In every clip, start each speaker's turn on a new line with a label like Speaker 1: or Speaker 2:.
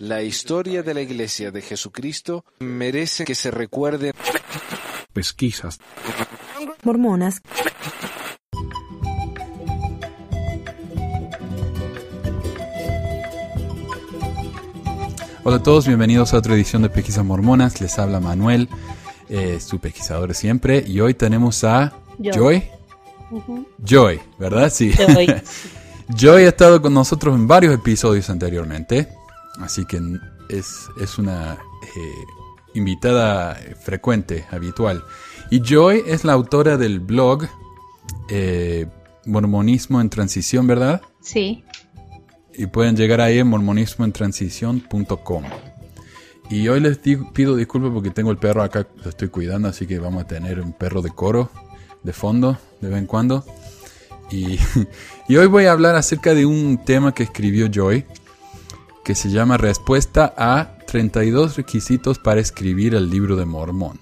Speaker 1: La historia de la Iglesia de Jesucristo merece que se recuerde.
Speaker 2: Pesquisas.
Speaker 3: Mormonas.
Speaker 2: Hola a todos, bienvenidos a otra edición de Pesquisas Mormonas. Les habla Manuel, eh, su pesquisador siempre. Y hoy tenemos a Joy. Joy, ¿verdad? Sí.
Speaker 3: Joy.
Speaker 2: Joy ha estado con nosotros en varios episodios anteriormente. Así que es, es una eh, invitada frecuente, habitual. Y Joy es la autora del blog eh, Mormonismo en Transición, ¿verdad?
Speaker 3: Sí.
Speaker 2: Y pueden llegar ahí en mormonismoentransición.com. Y hoy les digo- pido disculpas porque tengo el perro acá, lo estoy cuidando, así que vamos a tener un perro de coro de fondo de vez en cuando. Y, hoy voy a hablar acerca de un tema que escribió Joy, que se llama Respuesta a 32 requisitos para escribir el libro de Mormón.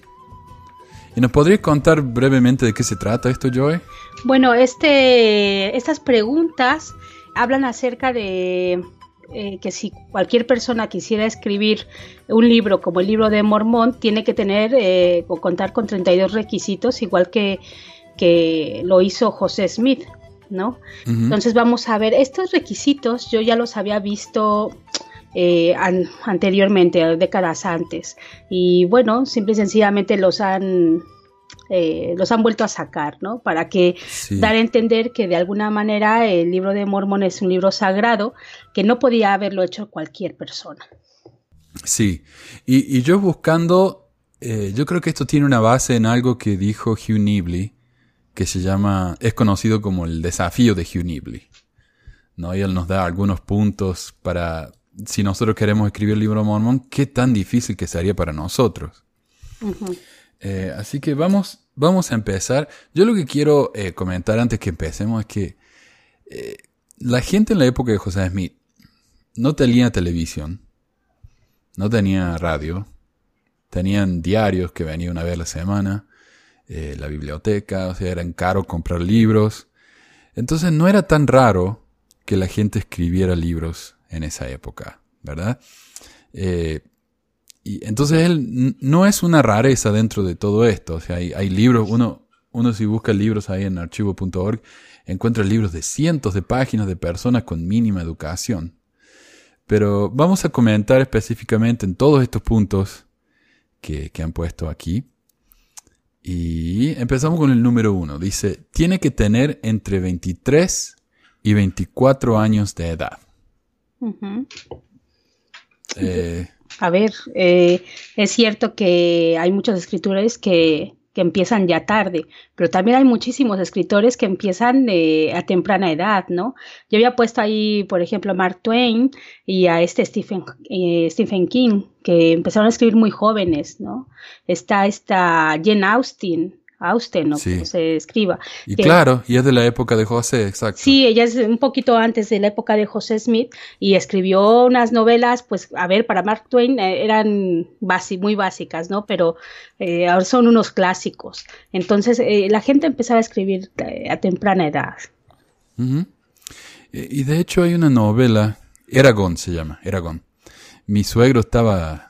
Speaker 2: ¿Y nos podrías contar brevemente de qué se trata esto, Joy?
Speaker 4: Bueno, este, estas preguntas hablan acerca de eh, que si cualquier persona quisiera escribir un libro como el libro de Mormón, tiene que tener eh, o contar con 32 requisitos, igual que, que lo hizo José Smith, ¿no? Entonces vamos a ver, estos requisitos yo ya los había visto eh, an- anteriormente, décadas antes. Y bueno, simple y sencillamente los han, eh, los han vuelto a sacar, ¿no? Para que
Speaker 2: Sí.
Speaker 4: dar a entender que de alguna manera el libro de Mormón es un libro sagrado que no podía haberlo hecho cualquier persona.
Speaker 2: Sí, y, y yo buscando, eh, yo creo que esto tiene una base en algo que dijo Hugh Nibley, que se llama, es conocido como el desafío de Hugh Nibley. ¿no? Y él nos da algunos puntos para, si nosotros queremos escribir el libro de Mormón, qué tan difícil que sería para nosotros. Eh, así que vamos, vamos a empezar. Yo lo que quiero eh, comentar antes que empecemos es que eh, la gente en la época de José Smith no tenía televisión, no tenía radio, tenían diarios que venían una vez a la semana, eh, la biblioteca, o sea, eran caro comprar libros. Entonces no era tan raro que la gente escribiera libros en esa época, ¿verdad? Eh, y entonces él no es una rareza dentro de todo esto. O sea, hay, hay libros, uno, uno si busca libros ahí en archivo.org, encuentra libros de cientos de páginas de personas con mínima educación. Pero vamos a comentar específicamente en todos estos puntos que, que han puesto aquí. Y empezamos con el número uno. Dice, tiene que tener entre 23 y 24 años de edad. Eh,
Speaker 4: A ver, eh, es cierto que hay muchos escritores que, que empiezan ya tarde, pero también hay muchísimos escritores que empiezan eh, a temprana edad, ¿no? Yo había puesto ahí, por ejemplo, a Mark Twain y a este Stephen, eh, Stephen King, que empezaron a escribir muy jóvenes, ¿no? Está esta Jane Austen, Austen, ¿no?
Speaker 2: Sí.
Speaker 4: Como se escriba.
Speaker 2: y
Speaker 4: que-
Speaker 2: claro, y es de la época de José, exacto.
Speaker 4: Sí, ella es un poquito antes de la época de José Smith y escribió unas novelas, pues, a ver, para Mark Twain eh, eran basi- muy básicas, ¿no? Pero eh, ahora son unos clásicos. Entonces, eh, la gente empezaba a escribir eh, a temprana edad.
Speaker 2: Y y de hecho hay una novela, Eragon se llama, Eragon. Mi suegro estaba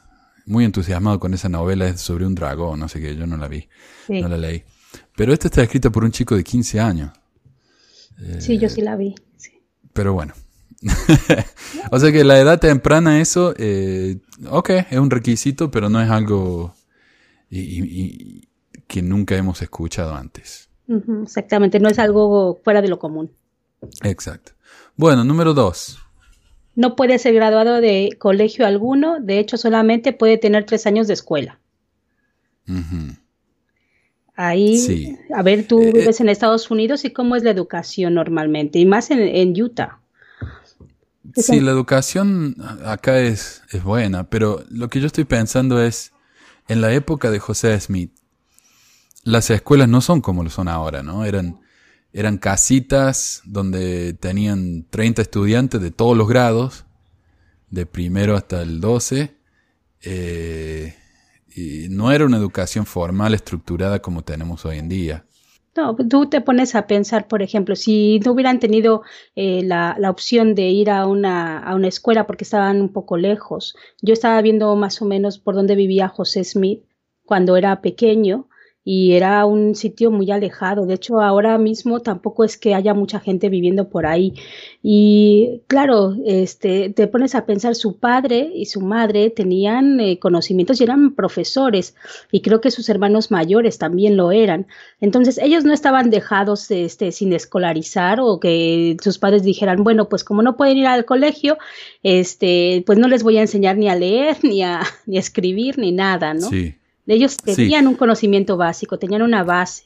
Speaker 2: muy entusiasmado con esa novela, es sobre un dragón, no sé qué, yo no la vi,
Speaker 4: Sí,
Speaker 2: no la leí. Pero esta está escrita por un chico de 15 años,
Speaker 4: sí, yo sí la vi. sí.
Speaker 2: pero bueno. o sea que la edad temprana, eso, eh, ok, es un requisito, pero no es algo y- y- y que nunca hemos escuchado antes.
Speaker 4: Exactamente, no es algo fuera de lo común.
Speaker 2: Exacto. Bueno, número dos.
Speaker 4: No puede ser graduado de colegio alguno, de hecho, solamente puede tener tres años de escuela. Ahí,
Speaker 2: Sí.
Speaker 4: a ver, tú
Speaker 2: Eh,
Speaker 4: vives en Estados Unidos y cómo es la educación normalmente, y más en, en Utah.
Speaker 2: Sí, la educación acá es, es buena, pero lo que yo estoy pensando es, en la época de José Smith, las escuelas no son como lo son ahora, ¿no? Eran, eran casitas donde tenían 30 estudiantes de todos los grados, de primero hasta el 12, eh, y no era una educación formal estructurada como tenemos hoy en día.
Speaker 4: No, tú te pones a pensar, por ejemplo, si no hubieran tenido eh, la, la, opción de ir a una, a una escuela porque estaban un poco lejos. Yo estaba viendo más o menos por dónde vivía José Smith cuando era pequeño y era un sitio muy alejado. De hecho, ahora mismo tampoco es que haya mucha gente viviendo por ahí. Y claro, este, te pones a pensar, su padre y su madre tenían eh, conocimientos y eran profesores, y creo que sus hermanos mayores también lo eran. Entonces, ellos no estaban dejados este, sin escolarizar o que sus padres dijeran, bueno, pues como no pueden ir al colegio, este, pues no les voy a enseñar ni a leer, ni a, ni a escribir, ni nada, ¿no?
Speaker 2: Sí.
Speaker 4: Ellos tenían un conocimiento básico, tenían una base.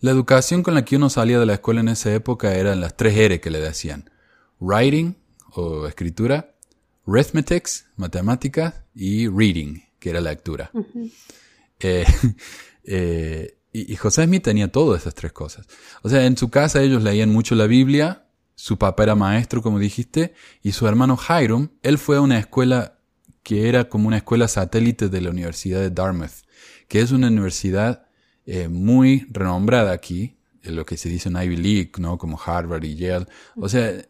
Speaker 2: La educación con la que uno salía de la escuela en esa época eran las tres R que le decían. Writing, o escritura, arithmetics, matemáticas, y reading, que era lectura. Eh, eh, y, y, José Smith tenía todas esas tres cosas. O sea, en su casa ellos leían mucho la Biblia, su papá era maestro, como dijiste, y su hermano Hiram, él fue a una escuela que era como una escuela satélite de la Universidad de Dartmouth, que es una universidad eh, muy renombrada aquí, en lo que se dice en Ivy League, ¿no? Como Harvard y Yale. O sea, eh,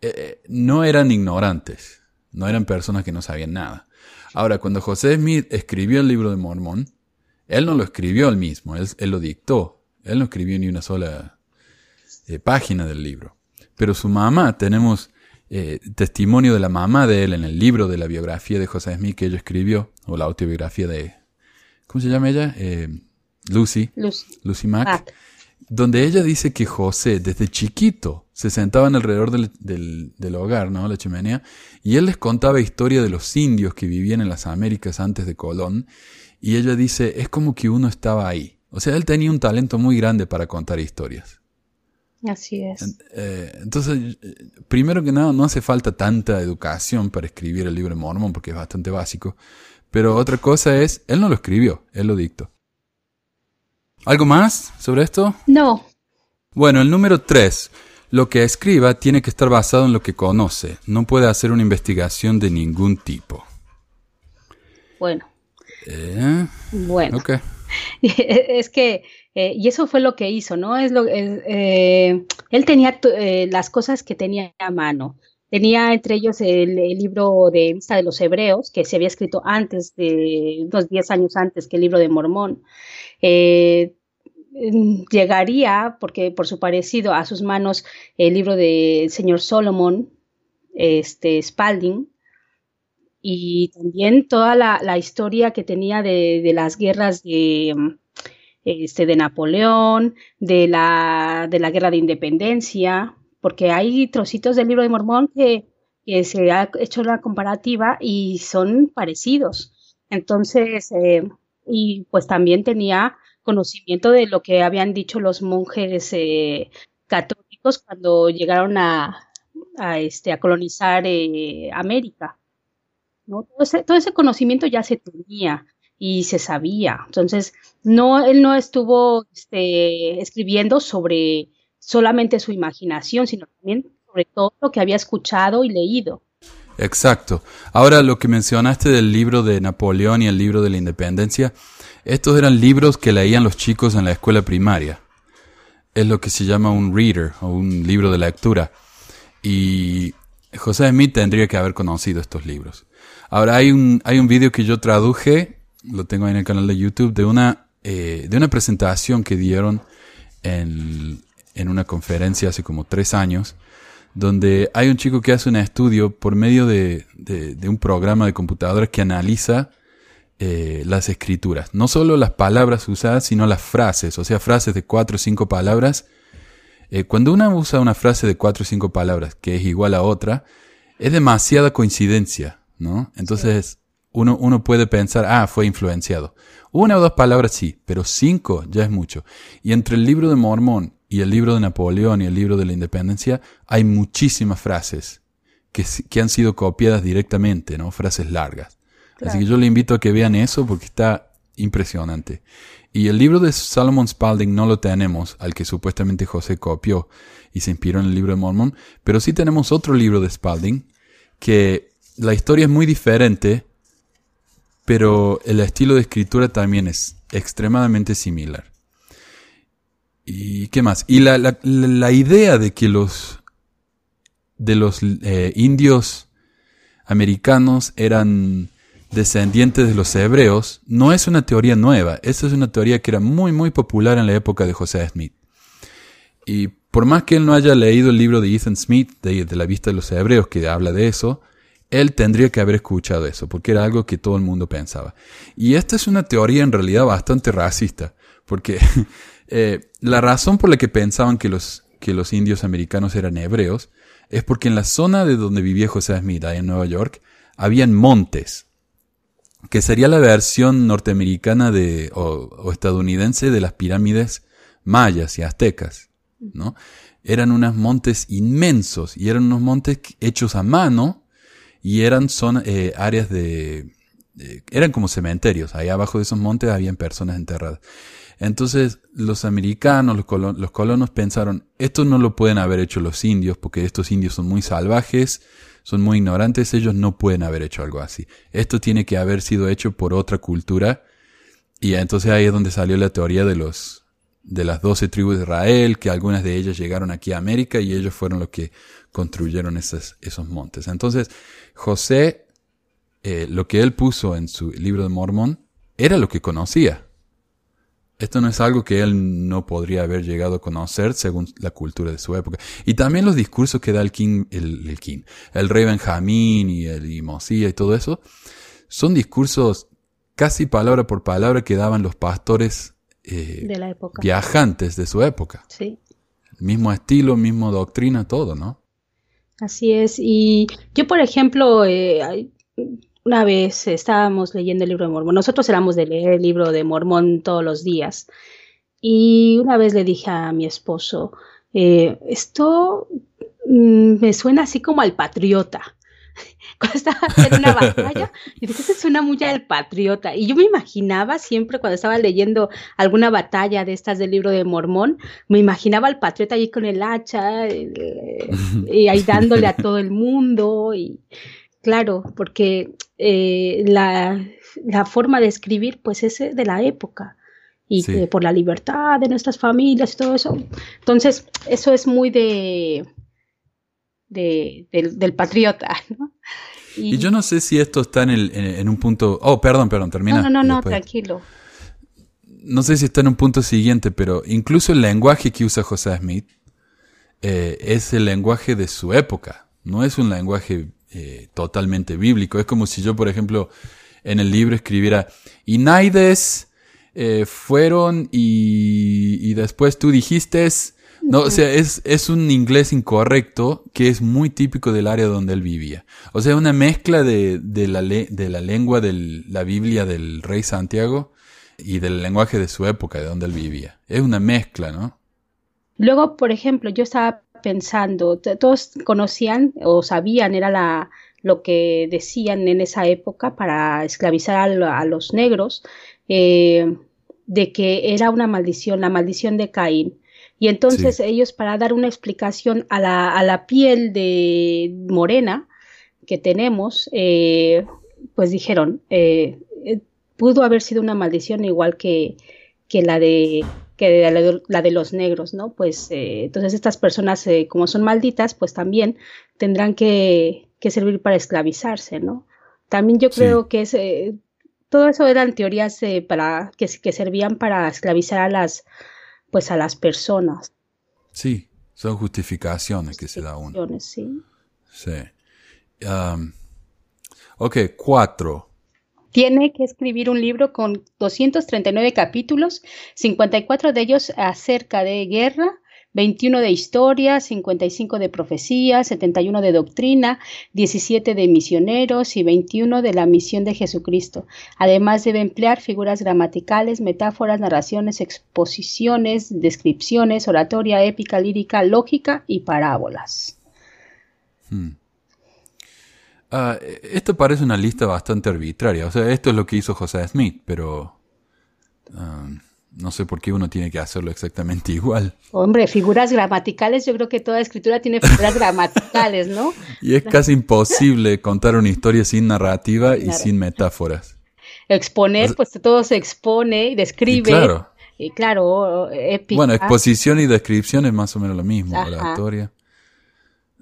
Speaker 2: eh, no eran ignorantes, no eran personas que no sabían nada. Ahora, cuando José Smith escribió el libro de Mormón, él no lo escribió él mismo, él, lo dictó. Él no escribió ni una sola página del libro. Pero su mamá, tenemos eh, testimonio de la mamá de él en el libro de la biografía de José Smith que ella escribió, o la autobiografía de, ¿cómo se llama ella? Eh, Lucy, Lucy, Mack, ah. donde ella dice que José desde chiquito se sentaban alrededor del, del, del, hogar, ¿no? La chimenea, y él les contaba historia de los indios que vivían en las Américas antes de Colón, y ella dice, es como que uno estaba ahí. O sea, él tenía un talento muy grande para contar historias.
Speaker 4: Así es.
Speaker 2: Eh, entonces, primero que nada, no hace falta tanta educación para escribir el libro de Mormón, porque es bastante básico. Pero otra cosa es, él no lo escribió, él lo dictó. ¿Algo más sobre esto?
Speaker 4: No.
Speaker 2: Bueno, el número tres. Lo que escriba tiene que estar basado en lo que conoce. No puede hacer una investigación de ningún tipo.
Speaker 4: Bueno.
Speaker 2: Eh,
Speaker 4: bueno.
Speaker 2: Ok.
Speaker 4: es que eh, y eso fue lo que hizo, ¿no? Es lo, eh, él tenía eh, las cosas que tenía a mano. Tenía entre ellos el, libro de Vista de los Hebreos, que se había escrito antes de, unos 10 años antes que el libro de Mormón. llegaría, porque por su parecido, a sus manos el libro del señor Solomon, este, Spalding, y también toda la, historia que tenía de, de las guerras de este, de Napoleón, de la, de la guerra de independencia, porque hay trocitos del libro de Mormón que, se ha hecho la comparativa y son parecidos. Entonces, eh, y pues también tenía conocimiento de lo que habían dicho los monjes eh, católicos cuando llegaron a, a, este, colonizar eh, América. ¿no? Todo ese conocimiento ya se tenía y se sabía. Entonces, no, él no estuvo este, escribiendo sobre solamente su imaginación, sino también sobre todo lo que había escuchado y leído.
Speaker 2: Exacto. Ahora lo que mencionaste del libro de Napoleón y el libro de la Independencia, estos eran libros que leían los chicos en la escuela primaria. Es lo que se llama un reader o un libro de lectura. Y José Smith tendría que haber conocido estos libros. Ahora hay un, hay un vídeo que yo traduje lo tengo ahí en el canal de YouTube, de una, eh, de una presentación que dieron en, en una conferencia hace como tres años, donde hay un chico que hace un estudio por medio de, de, un programa de computadora que analiza eh, las escrituras. No solo las palabras usadas, sino las frases, o sea, frases de cuatro o cinco palabras. Eh, cuando uno usa una frase de cuatro o cinco palabras que es igual a otra, es demasiada coincidencia, ¿no? Entonces, uno, uno puede pensar, ah, fue influenciado. Una o dos palabras sí, pero cinco ya es mucho. Y entre el libro de Mormón y el libro de Napoleón y el libro de la Independencia hay muchísimas frases que, que han sido copiadas directamente, ¿no? Frases largas. Así que yo le invito a que vean eso porque está impresionante. Y el libro de Solomon Spalding no lo tenemos, al que supuestamente José copió y se inspiró en el libro de Mormón, pero sí tenemos otro libro de Spalding que la historia es muy diferente, pero el estilo de escritura también es extremadamente similar. ¿Y qué más? Y la, la, idea de que los de los eh, indios americanos eran descendientes de los hebreos no es una teoría nueva, esa es una teoría que era muy muy popular en la época de José Smith. Y por más que él no haya leído el libro de Ethan Smith, de, la vista de los hebreos, que habla de eso, él tendría que haber escuchado eso, porque era algo que todo el mundo pensaba. Y esta es una teoría en realidad bastante racista, porque eh, la razón por la que pensaban que los, que los indios americanos eran hebreos es porque en la zona de donde vivía José Smith, ahí en Nueva York, habían montes, que sería la versión norteamericana de, o, o estadounidense de las pirámides mayas y aztecas, ¿no? Eran unos montes inmensos y eran unos montes hechos a mano y eran son, eh, áreas de, eh, eran como cementerios. Ahí abajo de esos montes habían personas enterradas. Entonces los americanos, los, colon los colonos pensaron, esto no lo pueden haber hecho los indios porque estos indios son muy salvajes, son muy ignorantes, ellos no pueden haber hecho algo así. Esto tiene que haber sido hecho por otra cultura y entonces ahí es donde salió la teoría de los de las doce tribus de Israel, que algunas de ellas llegaron aquí a América y ellos fueron los que construyeron esos, esos montes. Entonces, José, eh, lo que él puso en su libro de Mormón, era lo que conocía. Esto no es algo que él no podría haber llegado a conocer según la cultura de su época. Y también los discursos que da el king, el, el king, el rey Benjamín y el y Mosía y todo eso, son discursos casi palabra por palabra que daban los pastores eh,
Speaker 4: de la época.
Speaker 2: viajantes de su época.
Speaker 4: Sí.
Speaker 2: Mismo estilo, mismo doctrina, todo, ¿no?
Speaker 4: Así es. Y yo, por ejemplo, eh, una vez estábamos leyendo el libro de Mormón. Nosotros éramos de leer el libro de Mormón todos los días. Y una vez le dije a mi esposo, eh, esto mm, me suena así como al patriota. Cuando estaba en una batalla, y dije, se suena muy al patriota. Y yo me imaginaba siempre cuando estaba leyendo alguna batalla de estas del libro de Mormón, me imaginaba al patriota allí con el hacha eh, y ahí dándole a todo el mundo. Y claro, porque eh, la, la, forma de escribir pues es de la época y sí. por la libertad de nuestras familias y todo eso. Entonces, eso es muy de, de del, del, patriota, ¿no?
Speaker 2: Y, y, yo no sé si esto está en, el, en, en, un punto... Oh, perdón, perdón, termina.
Speaker 4: No, no, no, no tranquilo.
Speaker 2: No sé si está en un punto siguiente, pero incluso el lenguaje que usa José Smith eh, es el lenguaje de su época. No es un lenguaje eh, totalmente bíblico. Es como si yo, por ejemplo, en el libro escribiera, y Naides eh, fueron y, y, después tú dijiste, no, o sea, es, es un inglés incorrecto que es muy típico del área donde él vivía. O sea, una mezcla de, de, la, de la lengua de la Biblia del rey Santiago y del lenguaje de su época, de donde él vivía. Es una mezcla, ¿no?
Speaker 4: Luego, por ejemplo, yo estaba pensando, todos conocían o sabían, era la, lo que decían en esa época para esclavizar a, a los negros, eh, de que era una maldición, la maldición de Caín. Y entonces sí. ellos, para dar una explicación a la, a la piel de morena que tenemos, eh, pues dijeron, eh, pudo haber sido una maldición igual que, que la de que la de, la de los negros, ¿no? Pues eh, entonces estas personas, eh, como son malditas, pues también tendrán que, que, servir para esclavizarse, ¿no? También yo creo sí. que es, eh, todo eso eran teorías eh, para que, que servían para esclavizar a las, pues a las personas.
Speaker 2: Sí, son justificaciones que se da uno.
Speaker 4: Sí.
Speaker 2: Sí. Um, ok, cuatro
Speaker 4: tiene que escribir un libro con 239 capítulos, 54 de ellos acerca de guerra, 21 de historia, 55 de profecía, 71 de doctrina, 17 de misioneros y 21 de la misión de Jesucristo. Además debe emplear figuras gramaticales, metáforas, narraciones, exposiciones, descripciones, oratoria, épica, lírica, lógica y parábolas.
Speaker 2: Hmm. Uh, esto parece una lista bastante arbitraria. O sea, esto es lo que hizo José Smith, pero uh, no sé por qué uno tiene que hacerlo exactamente igual.
Speaker 4: Hombre, figuras gramaticales, yo creo que toda escritura tiene figuras gramaticales, ¿no?
Speaker 2: Y es casi imposible contar una historia sin narrativa y claro. sin metáforas.
Speaker 4: Exponer, pues todo se expone y describe. Y
Speaker 2: claro.
Speaker 4: eh, claro, épica.
Speaker 2: Bueno, exposición y descripción es más o menos lo mismo, oratoria.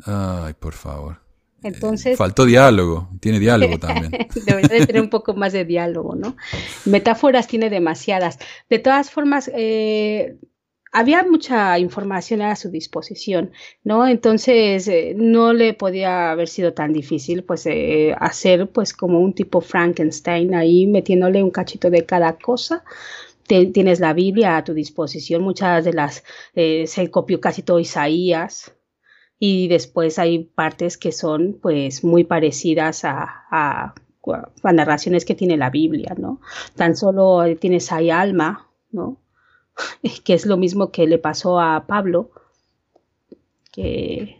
Speaker 2: Ay, por favor.
Speaker 4: Entonces,
Speaker 2: Faltó diálogo, tiene diálogo también.
Speaker 4: Debería tener un poco más de diálogo, ¿no? Metáforas tiene demasiadas. De todas formas, eh, había mucha información a su disposición, ¿no? Entonces eh, no le podía haber sido tan difícil, pues, eh, hacer, pues, como un tipo Frankenstein ahí metiéndole un cachito de cada cosa. tienes la Biblia a tu disposición, muchas de las se copió casi todo Isaías, y después hay partes que son pues muy parecidas a, a, narraciones que tiene la Biblia, ¿no? Tan solo tienes ahí Alma, ¿no? que es lo mismo que le pasó a Pablo, que,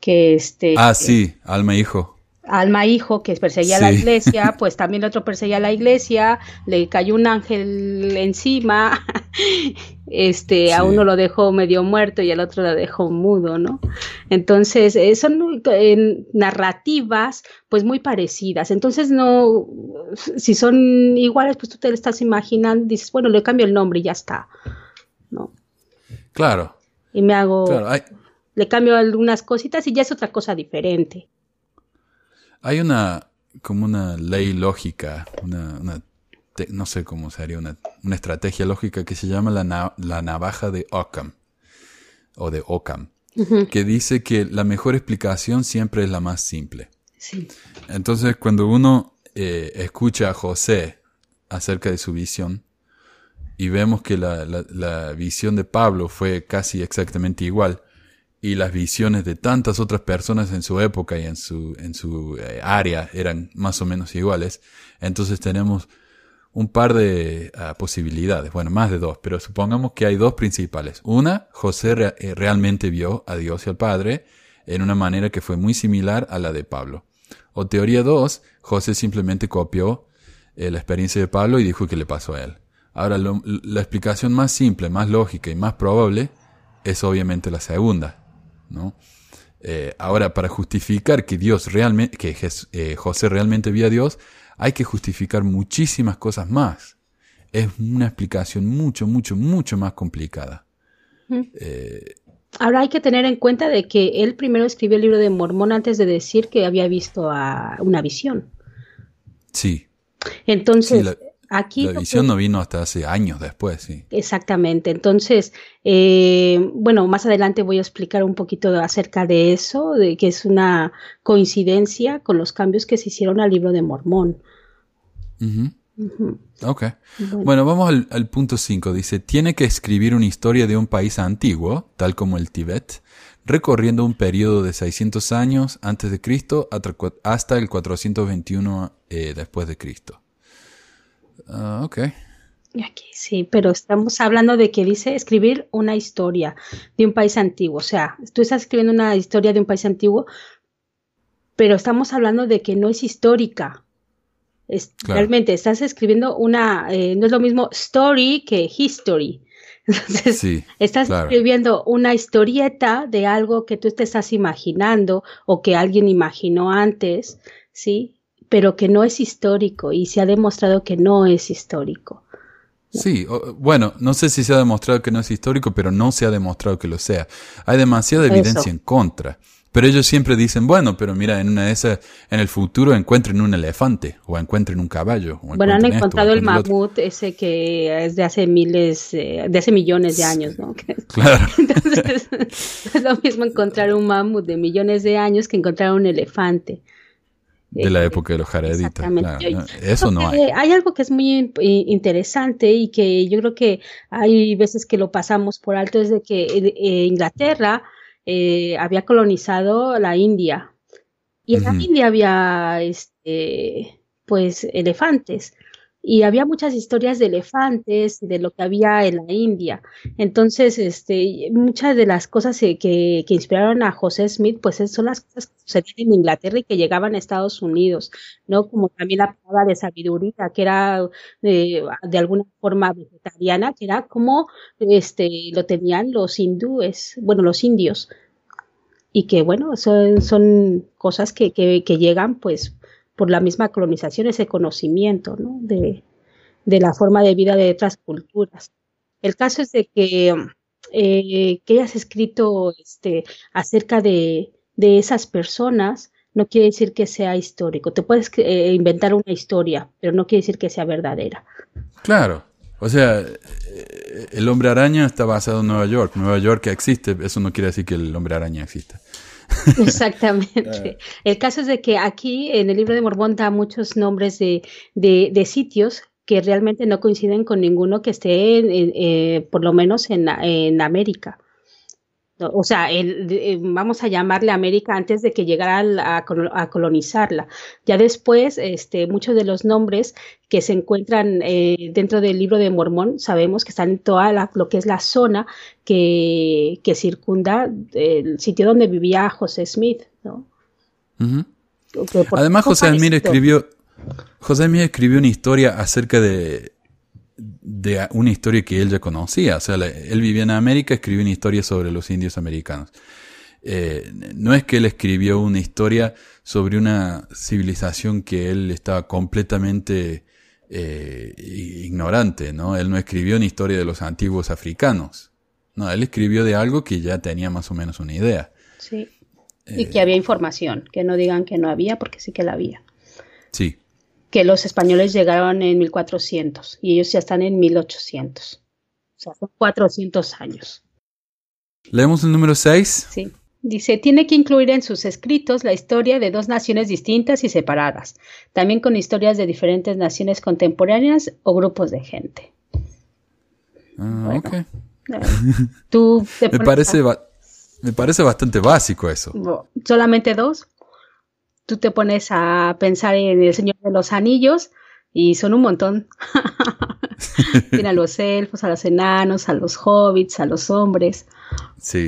Speaker 4: que este...
Speaker 2: Ah, sí, Alma Hijo.
Speaker 4: Alma hijo que perseguía a la iglesia, pues también el otro perseguía a la iglesia, le cayó un ángel encima, este, a uno lo dejó medio muerto y al otro lo dejó mudo, ¿no? Entonces, eh, son narrativas, pues muy parecidas. Entonces, no, si son iguales, pues tú te lo estás imaginando, dices, bueno, le cambio el nombre y ya está, ¿no?
Speaker 2: Claro.
Speaker 4: Y me hago, le cambio algunas cositas y ya es otra cosa diferente.
Speaker 2: Hay una, como una ley lógica, una, no sé cómo sería, una, una estrategia lógica que se llama la, la navaja de Occam, o de Occam, que dice que la mejor explicación siempre es la más simple.
Speaker 4: Sí.
Speaker 2: Entonces, cuando uno eh, escucha a José acerca de su visión, y vemos que la, la, la visión de Pablo fue casi exactamente igual, y las visiones de tantas otras personas en su época y en su, en su eh, área eran más o menos iguales. Entonces tenemos un par de ah, posibilidades, bueno, más de dos, pero supongamos que hay dos principales. Una, José eh, realmente vio a Dios y al Padre en una manera que fue muy similar a la de Pablo. O teoría dos, José simplemente copió eh, la experiencia de Pablo y dijo que le pasó a él. Ahora, la explicación más simple, más lógica y más probable es obviamente la segunda, ¿no? Eh, ahora, para justificar que Dios realmente, que José realmente vio a Dios, hay que justificar muchísimas cosas más. Es una explicación mucho, mucho, mucho más complicada.
Speaker 4: Eh, ahora hay que tener en cuenta de que él primero escribió el libro de Mormón antes de decir que había visto a una visión.
Speaker 2: Sí.
Speaker 4: Entonces,
Speaker 2: la visión no vino hasta hace años después, sí.
Speaker 4: Exactamente. Entonces, eh, bueno, más adelante voy a explicar un poquito acerca de eso, de que es una coincidencia con los cambios que se hicieron al libro de Mormón.
Speaker 2: Ok. Bueno, vamos al, al punto 5. Dice, tiene que escribir una historia de un país antiguo, tal como el Tíbet, recorriendo un periodo de 600 años antes de Cristo hasta el 421 eh, después de Cristo. Ah, ok.
Speaker 4: Aquí sí, pero estamos hablando de que dice escribir una historia de un país antiguo. O sea, tú estás escribiendo una historia de un país antiguo, pero estamos hablando de que no es histórica. Realmente estás escribiendo una, eh, no es lo mismo story que history. Entonces, estás escribiendo una historieta de algo que tú te estás imaginando o que alguien imaginó antes, ¿sí? pero que no es histórico y se ha demostrado que no es histórico.
Speaker 2: Sí, bueno, no sé si se ha demostrado que no es histórico, pero no se ha demostrado que lo sea. Hay demasiada evidencia en contra. Pero ellos siempre dicen, bueno, pero mira, en una de esas, en el futuro encuentren un elefante o encuentren un caballo.
Speaker 4: bueno, han encontrado el mamut ese que es de hace miles, eh, de hace millones de años, ¿no?
Speaker 2: Claro.
Speaker 4: Entonces, es lo mismo encontrar un mamut de millones de años que encontrar un elefante
Speaker 2: de la época de los jareditas. eso no hay.
Speaker 4: Hay algo que es muy interesante y que yo creo que hay veces que lo pasamos por alto, es de que eh, eh, Inglaterra eh, había colonizado la India. Y en la India había este, pues elefantes y había muchas historias de elefantes, de lo que había en la India. Entonces, este, muchas de las cosas que, que inspiraron a José Smith, pues son las cosas que sucedían en Inglaterra y que llegaban a Estados Unidos, ¿no? Como también la palabra de sabiduría, que era eh, de alguna forma vegetariana, que era como este, lo tenían los hindúes, bueno, los indios. Y que, bueno, son, son cosas que, que llegan, pues, por la misma colonización, ese conocimiento ¿no? de, de la forma de vida de otras culturas. El caso es de que, eh, que hayas escrito este, acerca de, de esas personas no quiere decir que sea histórico. Te puedes eh, inventar una historia, pero no quiere decir que sea verdadera.
Speaker 2: Claro. O sea, eh, el hombre araña está basado en Nueva York. Nueva York existe, eso no quiere decir que el hombre araña exista.
Speaker 4: Exactamente. el caso es de que aquí en el libro de Mormón da muchos nombres de, de, sitios que realmente no coinciden con ninguno que esté, eh, por lo menos en, en América o sea, el, vamos a llamarle América antes de que llegara a, colonizarla. Ya después, este, muchos de los nombres que se encuentran eh, dentro del libro de Mormón, sabemos que están en toda lo que es la zona que, circunda el sitio donde vivía José Smith, ¿no?
Speaker 2: Además, José Smith escribió, José Smith escribió una historia acerca de de una historia que él ya conocía. O sea, él vivía en América, escribió una historia sobre los indios americanos. Eh, no es que él escribió una historia sobre una civilización que él estaba completamente eh, ignorante, ¿no? Él no escribió una historia de los antiguos africanos. No, él escribió de algo que ya tenía más o menos una idea.
Speaker 4: Sí. y que había información, que no digan que no había, porque sí que la había.
Speaker 2: Sí
Speaker 4: que los españoles llegaron en 1400 y ellos ya están en 1800. O sea, son 400 años.
Speaker 2: ¿Leemos el número 6?
Speaker 4: Sí. Dice, tiene que incluir en sus escritos la historia de dos naciones distintas y separadas, también con historias de diferentes naciones contemporáneas o grupos de gente.
Speaker 2: Ah, ok. Tú me, parece me parece bastante básico eso.
Speaker 4: ¿Solamente dos? Tú te pones a pensar en el Señor de los Anillos y son un montón. Tiene a los elfos, a los enanos, a los hobbits, a los hombres,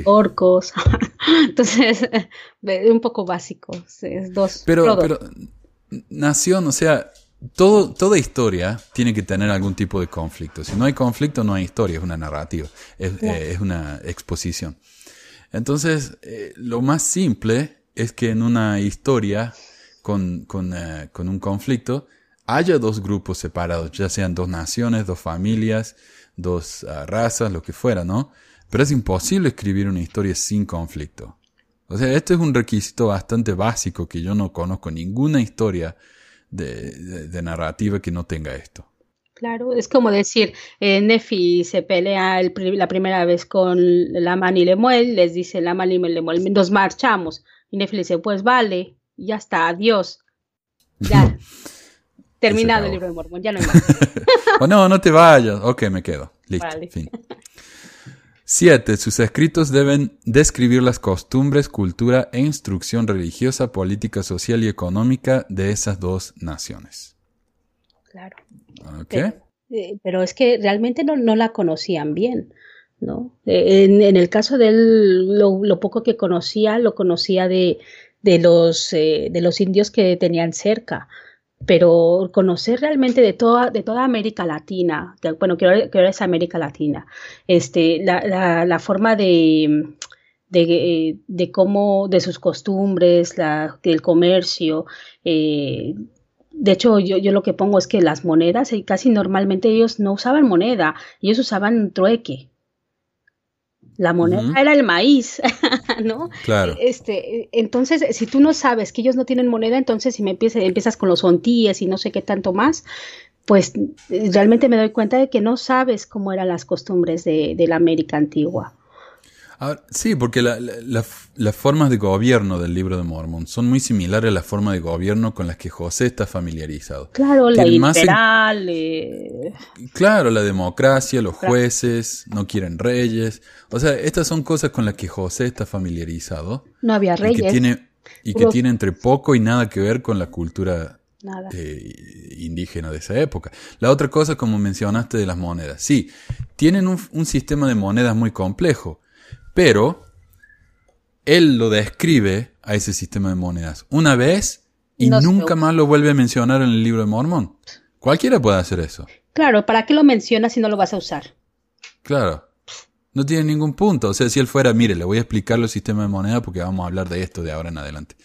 Speaker 4: orcos. Entonces, un poco básico. Es dos.
Speaker 2: Pero, pero, nación, o sea, todo, toda historia tiene que tener algún tipo de conflicto. Si no hay conflicto, no hay historia, es una narrativa, es, eh, una exposición. Entonces, eh, lo más simple es que en una historia con, eh, con, un conflicto haya dos grupos separados, ya sean dos naciones, dos familias, dos ah, razas, lo que fuera, ¿no? Pero es imposible escribir una historia sin conflicto. O sea, este es un requisito bastante básico que yo no conozco ninguna historia de, de, narrativa que no tenga esto.
Speaker 4: Claro, es como decir, eh, Nefi se pelea la primera vez con Laman y Lemuel, les dice Laman y Lemuel, nos marchamos. Y le dice, pues vale, ya está, adiós. Ya. Terminado el libro de Mormón, ya no hay más.
Speaker 2: oh, no, no te vayas. Ok, me quedo. Listo. Fin. Siete, sus escritos deben describir las costumbres, cultura e instrucción religiosa, política, social y económica de esas dos naciones.
Speaker 4: Claro. Okay. Eh, pero, es que realmente no, no la conocían bien. ¿No? En, el caso de él, lo, poco que conocía, lo conocía de, de, los, eh, de los indios que tenían cerca. Pero conocer realmente de toda, de toda América Latina, bueno, que ahora, es América Latina, este, la, la, forma de, de, de, cómo, de sus costumbres, la, del comercio, eh, de hecho, yo, yo, lo que pongo es que las monedas, eh, casi normalmente ellos no usaban moneda, ellos usaban trueque. La moneda era el maíz, ¿no?
Speaker 2: Claro.
Speaker 4: Este, entonces, si tú no sabes que ellos no tienen moneda, entonces si me empiezas, empiezas con los ontíes y no sé qué tanto más, pues realmente me doy cuenta de que no sabes cómo eran las costumbres de, de la América antigua
Speaker 2: sí, porque las formas de gobierno del libro de Mormon son muy similares a las formas de gobierno con las que José está familiarizado.
Speaker 4: Claro, la liberal. Eh,
Speaker 2: claro, la democracia, los jueces, no quieren reyes. O sea, estas son cosas con las que José está familiarizado.
Speaker 4: No había reyes.
Speaker 2: Y que tiene, y que tiene entre poco y nada que ver con la cultura eh, indígena de esa época. La otra cosa, como mencionaste, de las monedas. Sí, tienen un, un sistema de monedas muy complejo pero él lo describe a ese sistema de monedas una vez y nunca más lo vuelve a mencionar en el libro de Mormón. Cualquiera puede hacer eso.
Speaker 4: Claro, ¿para qué lo mencionas si no lo vas a usar?
Speaker 2: Claro. No tiene ningún punto. O sea, si él fuera, mire, le voy a explicar los sistemas de moneda porque vamos a hablar de esto de ahora en adelante.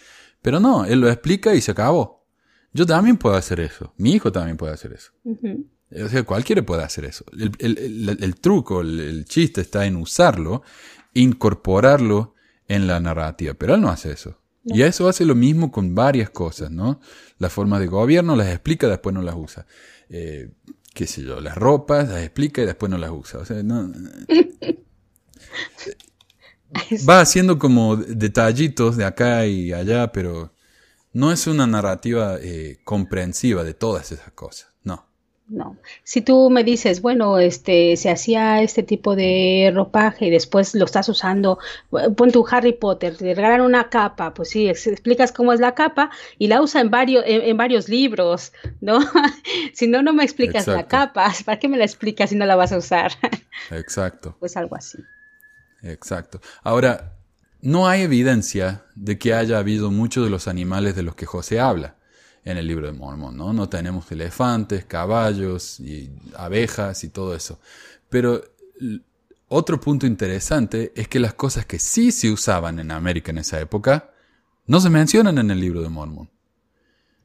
Speaker 2: Pero no, él lo explica y se acabó. Yo también puedo hacer eso. Mi hijo también puede hacer eso. O sea, cualquiera puede hacer eso. El, el- el- el truco, el chiste está en usarlo, incorporarlo en la narrativa, pero él no hace eso. Y eso hace lo mismo con varias cosas, ¿no? Las formas de gobierno las explica, después no las usa. Eh, qué sé yo, las ropas las explica y después no las usa. O sea, no, va haciendo como detallitos de acá y allá, pero no es una narrativa eh, comprensiva de todas esas cosas. No.
Speaker 4: Si tú me dices, bueno, este, se hacía este tipo de ropaje y después lo estás usando, eh, pon tu Harry Potter, te regalan una capa, pues sí, ex- explicas cómo es la capa y la usa en varios, en, en varios libros, ¿no? Si no, no me explicas la capa, ¿para qué me la explicas si no la vas a usar?
Speaker 2: Exacto,
Speaker 4: Pues algo así.
Speaker 2: exacto. Ahora, no hay evidencia de que haya habido muchos de los animales de los que José habla en el libro de Mormón, ¿no? No tenemos elefantes, caballos y abejas y todo eso. Pero otro punto interesante es que las cosas que sí se usaban en América en esa época no se mencionan en el libro de Mormón.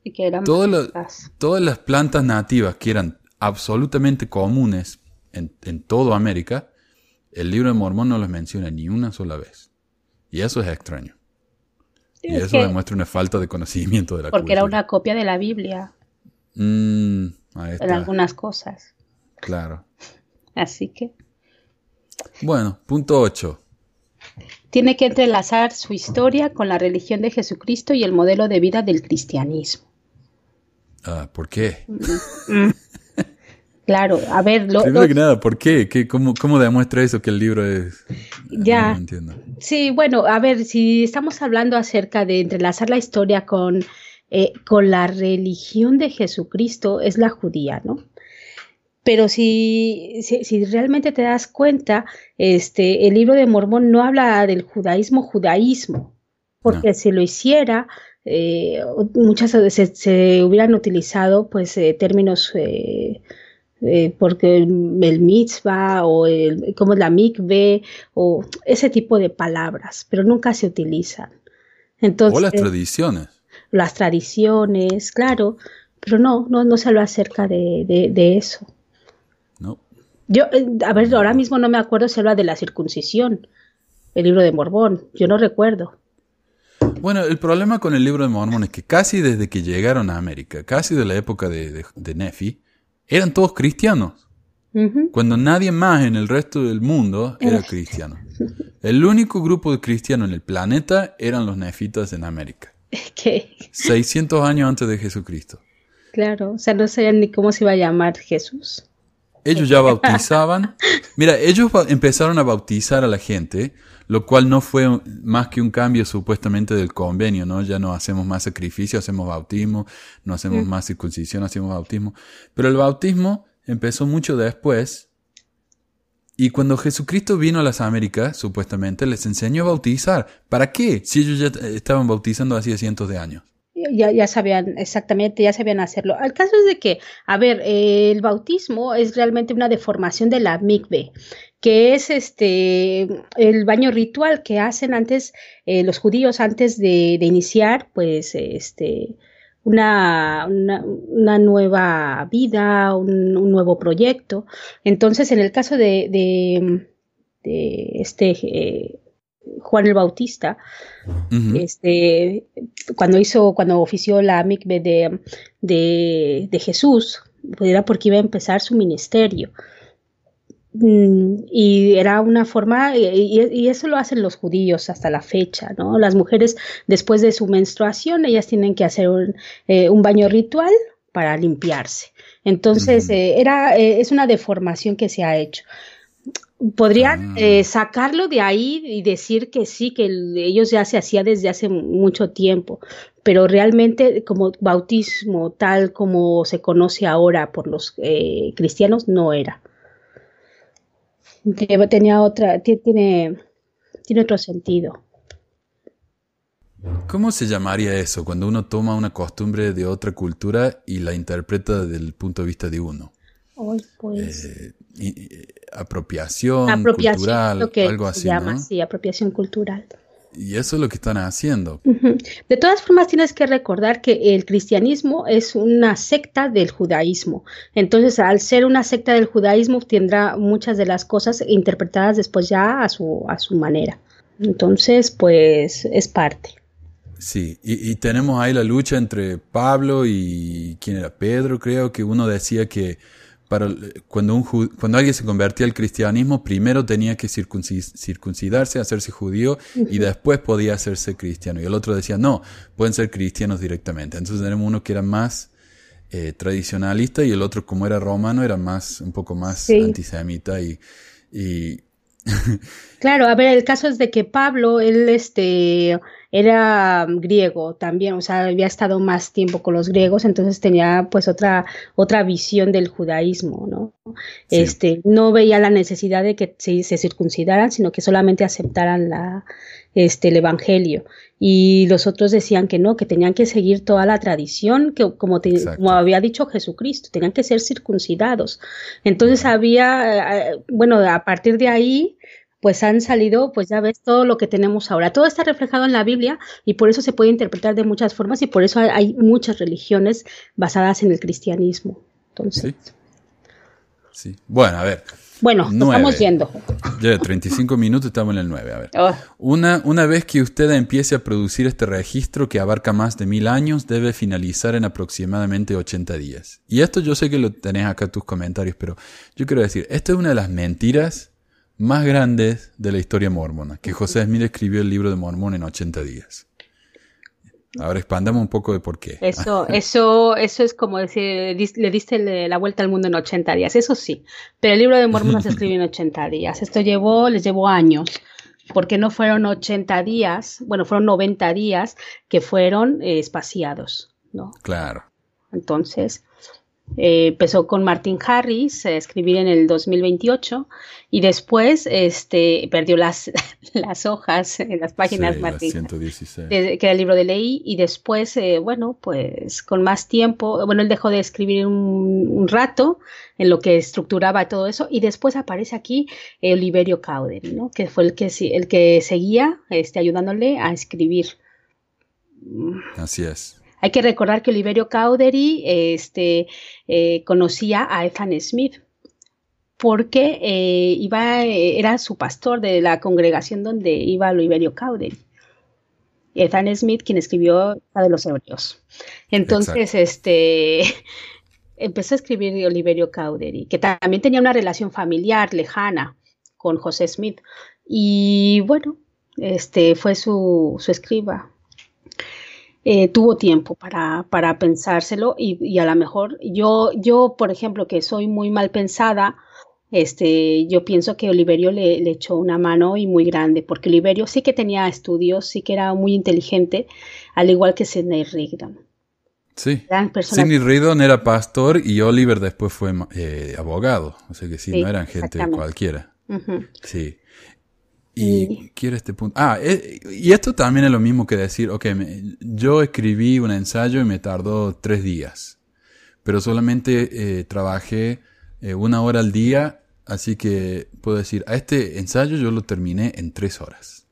Speaker 4: Y que eran
Speaker 2: Todo todas las plantas nativas que eran absolutamente comunes en, en toda América, el libro de Mormón no las menciona ni una sola vez. Y eso es extraño. Y
Speaker 4: Es
Speaker 2: eso
Speaker 4: que-
Speaker 2: demuestra una falta de conocimiento de la
Speaker 4: porque era una copia de la Biblia
Speaker 2: Mm, ahí
Speaker 4: en algunas cosas.
Speaker 2: claro.
Speaker 4: Así que
Speaker 2: Bueno, punto 8.
Speaker 4: tiene que entrelazar su historia con la religión de Jesucristo y el modelo de vida del cristianismo.
Speaker 2: Ah, ¿Por qué?
Speaker 4: Claro, a ver, lo,
Speaker 2: Primero
Speaker 4: lo-
Speaker 2: que nada, ¿por qué? ¿Qué cómo, ¿Cómo demuestra eso que el libro es...?
Speaker 4: Ya.
Speaker 2: No entiendo.
Speaker 4: Sí, bueno, a ver, si estamos hablando acerca de entrelazar la historia con, eh, con la religión de Jesucristo, es la judía, ¿no? Pero si, si, si realmente te das cuenta, este, el libro de Mormón no habla del judaísmo, judaísmo, porque si lo hiciera, eh, muchas veces se hubieran utilizado pues eh, términos eh, eh, porque el, el mitzvah o el, como es la mikve o ese tipo de palabras, pero nunca se utilizan. Entonces,
Speaker 2: o las tradiciones.
Speaker 4: las tradiciones, claro, pero no, no, no se habla acerca de, de, de eso.
Speaker 2: ¿no?
Speaker 4: Yo, eh, a ver, ahora mismo no me acuerdo si habla de la circuncisión, el libro de Morbón, yo no recuerdo.
Speaker 2: Bueno, el problema con el libro de Mormón es que casi desde que llegaron a América, casi de la época de, de Nefi, eran todos cristianos. Cuando nadie más en el resto del mundo era cristiano. El único grupo de cristianos en el planeta eran los nefitas en América.
Speaker 4: Que,
Speaker 2: 600 años antes de Jesucristo.
Speaker 4: claro, o sea, no sabían ni cómo se iba a llamar Jesús.
Speaker 2: Ellos ya bautizaban. Mira, ellos empezaron a bautizar a la gente, lo cual no fue más que un cambio supuestamente del convenio, ¿no? Ya no hacemos más sacrificio, hacemos bautismo, no hacemos más circuncisión, hacemos bautismo. Pero el bautismo empezó mucho después. Y cuando Jesucristo vino a las Américas, supuestamente, les enseñó a bautizar. ¿Para qué? Si ellos ya estaban bautizando hacía cientos de años.
Speaker 4: Ya, ya sabían, exactamente, ya sabían hacerlo. El caso es de que, a ver, el bautismo es realmente una deformación de la mikve, que es este el baño ritual que hacen antes eh, los judíos antes de, de iniciar, pues, este una, una, nueva vida, un, nuevo proyecto. Entonces, en el caso de, de, de este eh, Juan el Bautista, Este, cuando hizo, cuando ofició la mikve de, de, de Jesús, pues era porque iba a empezar su ministerio. Mm, Y era una forma, y, eso lo hacen los judíos hasta la fecha, ¿no? Las mujeres después de su menstruación, ellas tienen que hacer un, eh, un baño ritual para limpiarse. Entonces, eh, era, eh, es una deformación que se ha hecho. Podrían
Speaker 2: Ah.
Speaker 4: eh, sacarlo de ahí y decir que sí, que el- ellos ya se hacía desde hace mucho tiempo, pero realmente como bautismo tal como se conoce ahora por los eh, cristianos no era. Te- Tenía otra, tiene, tiene otro sentido.
Speaker 2: ¿Cómo se llamaría eso cuando uno toma una costumbre de otra cultura y la interpreta desde el punto de vista de uno?
Speaker 4: Hoy, pues,
Speaker 2: Eh, y- y- apropiación,
Speaker 4: apropiación,
Speaker 2: cultural,
Speaker 4: lo que
Speaker 2: algo
Speaker 4: se
Speaker 2: así,
Speaker 4: llama,
Speaker 2: ¿no?
Speaker 4: sí, apropiación cultural.
Speaker 2: Y eso es lo que están haciendo.
Speaker 4: De todas formas, tienes que recordar que el cristianismo es una secta del judaísmo. Entonces, al ser una secta del judaísmo, tendrá muchas de las cosas interpretadas después ya a su, a su manera. Entonces, pues es parte.
Speaker 2: Sí, y, tenemos ahí la lucha entre Pablo y quién era Pedro, creo que uno decía que para cuando, un, cuando alguien se convertía al cristianismo, primero tenía que circuncidarse, hacerse judío y después podía hacerse cristiano. Y el otro decía, no, pueden ser cristianos directamente. Entonces tenemos uno que era más eh, tradicionalista y el otro, como era romano, era más un poco más antisemita y, y
Speaker 4: claro, a ver, el caso es de que Pablo, él este era griego también, o sea, había estado más tiempo con los griegos, entonces tenía pues otra otra visión del judaísmo, ¿no? Este, no veía la necesidad de que se, se, circuncidaran, sino que solamente aceptaran la este el evangelio. Y los otros decían que no, que tenían que seguir toda la tradición, que como, como había dicho Jesucristo, tenían que ser circuncidados. Entonces había, eh, bueno, a partir de ahí pues han salido, pues ya ves todo lo que tenemos ahora. Todo está reflejado en la Biblia y por eso se puede interpretar de muchas formas y por eso hay muchas religiones basadas en el cristianismo. Entonces.
Speaker 2: Sí. Bueno, a ver.
Speaker 4: Bueno, estamos yendo.
Speaker 2: Ya 35 minutos, estamos en el 9. A ver. Oh. Una, una vez que usted empiece a producir este registro que abarca más de mil años, debe finalizar en aproximadamente 80 días. Y esto yo sé que lo tenés acá en tus comentarios, pero yo quiero decir, esto es una de las mentiras más grandes de la historia mormona, que José Smith escribió el libro de Mormón en 80 días. Ahora expandamos un poco de por qué.
Speaker 4: Eso, eso, eso es como decir, le diste la vuelta al mundo en 80 días, eso sí. Pero el libro de Mormón se escribió en 80 días. Esto llevó, les llevó años. Porque no fueron 80 días, bueno, fueron 90 días que fueron eh, espaciados, ¿no?
Speaker 2: Claro.
Speaker 4: Entonces, eh, empezó con Martin Harris a escribir en el 2028 y después este, perdió las, las hojas en las páginas Martin, que era el libro de ley y después, eh, bueno, pues con más tiempo, bueno, él dejó de escribir un, rato en lo que estructuraba todo eso y después aparece aquí Oliverio Cowdery, ¿no? que fue el que, el que seguía este, ayudándole a escribir.
Speaker 2: Así es.
Speaker 4: Hay que recordar que Oliverio Cowdery este, eh, conocía a Ethan Smith porque eh, iba, era su pastor de la congregación donde iba Oliverio Cowdery. Ethan Smith, quien escribió la de los hebreos. Entonces, este empezó a escribir Oliverio Cowdery, que también tenía una relación familiar lejana con José Smith. Y bueno, este fue su, su escriba. Eh, tuvo tiempo para, para pensárselo y, y, a lo mejor yo, yo, por ejemplo, que soy muy mal pensada, este, yo pienso que Oliverio le, le, echó una mano y muy grande, porque Oliverio sí que tenía estudios, sí que era muy inteligente, al igual que Sidney Rigdon.
Speaker 2: Sí. Sidney Rigdon era pastor y Oliver después fue eh, abogado, o sea que sí, no eran gente cualquiera. Sí. Y quiero este punto. Ah, eh, y esto también es lo mismo que decir, ok, yo escribí un ensayo y me tardó tres días, pero solamente eh, trabajé eh, una hora al día, así que puedo decir, a este ensayo yo lo terminé en tres horas.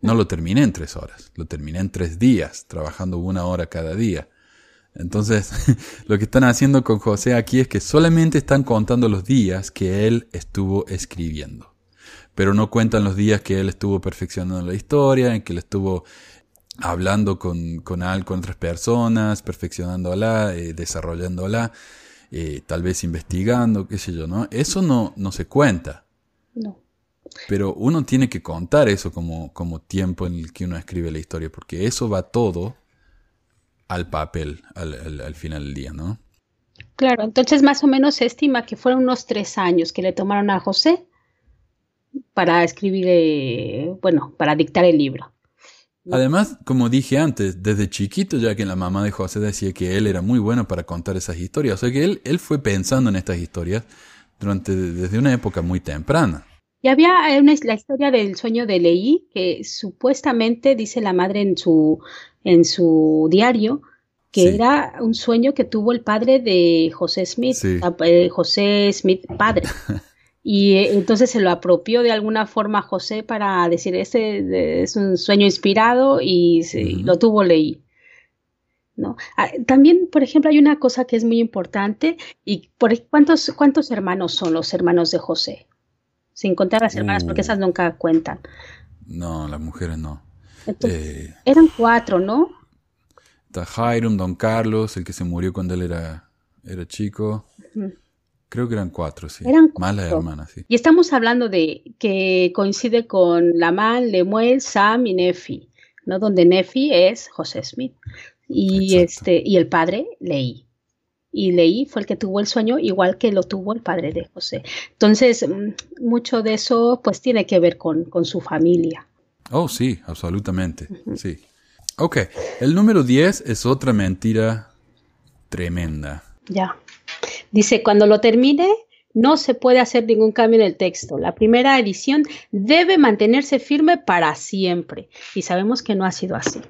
Speaker 2: No lo terminé en tres horas, lo terminé en tres días, trabajando una hora cada día. Entonces, lo que están haciendo con José aquí es que solamente están contando los días que él estuvo escribiendo pero no cuentan los días que él estuvo perfeccionando la historia, en que él estuvo hablando con, con, con otras personas, perfeccionándola, eh, desarrollándola, eh, tal vez investigando, qué sé yo, ¿no? Eso no, no se cuenta.
Speaker 4: No.
Speaker 2: Pero uno tiene que contar eso como, como tiempo en el que uno escribe la historia, porque eso va todo al papel al, al final del día, ¿no?
Speaker 4: Claro, entonces más o menos se estima que fueron unos tres años que le tomaron a José para escribir, eh, bueno, para dictar el libro.
Speaker 2: Además, como dije antes, desde chiquito ya que la mamá de José decía que él era muy bueno para contar esas historias, o sea que él, él fue pensando en estas historias durante desde una época muy temprana.
Speaker 4: Y había una, la historia del sueño de Leí, que supuestamente dice la madre en su, en su diario, que era un sueño que tuvo el padre de José Smith, eh, José Smith padre. Y eh, entonces se lo apropió de alguna forma José para decir, este es un sueño inspirado y lo tuvo leí. ¿No? Ah, también, por ejemplo, hay una cosa que es muy importante y por cuántos cuántos hermanos son los hermanos de José, sin contar las hermanas, porque uh. esas nunca cuentan.
Speaker 2: No, las mujeres no.
Speaker 4: Eh, eran cuatro, ¿no?
Speaker 2: Está Hiram, Don Carlos, el que se murió cuando él era, era chico. Creo que eran cuatro, sí.
Speaker 4: Eran
Speaker 2: cuatro. hermanas, sí.
Speaker 4: Y estamos hablando de que coincide con Lamán, Lemuel, Sam y Nefi, ¿no? Donde Nefi es José Smith. Y este, y el padre, Leí. Y Leí fue el que tuvo el sueño, igual que lo tuvo el padre de José. Entonces, mm, mucho de eso, pues, tiene que ver con, con su familia.
Speaker 2: Oh, sí, absolutamente. Sí. Ok, el número 10 es otra mentira tremenda.
Speaker 4: Ya. Dice, cuando lo termine, no se puede hacer ningún cambio en el texto. La primera edición debe mantenerse firme para siempre. Y sabemos que no ha sido así.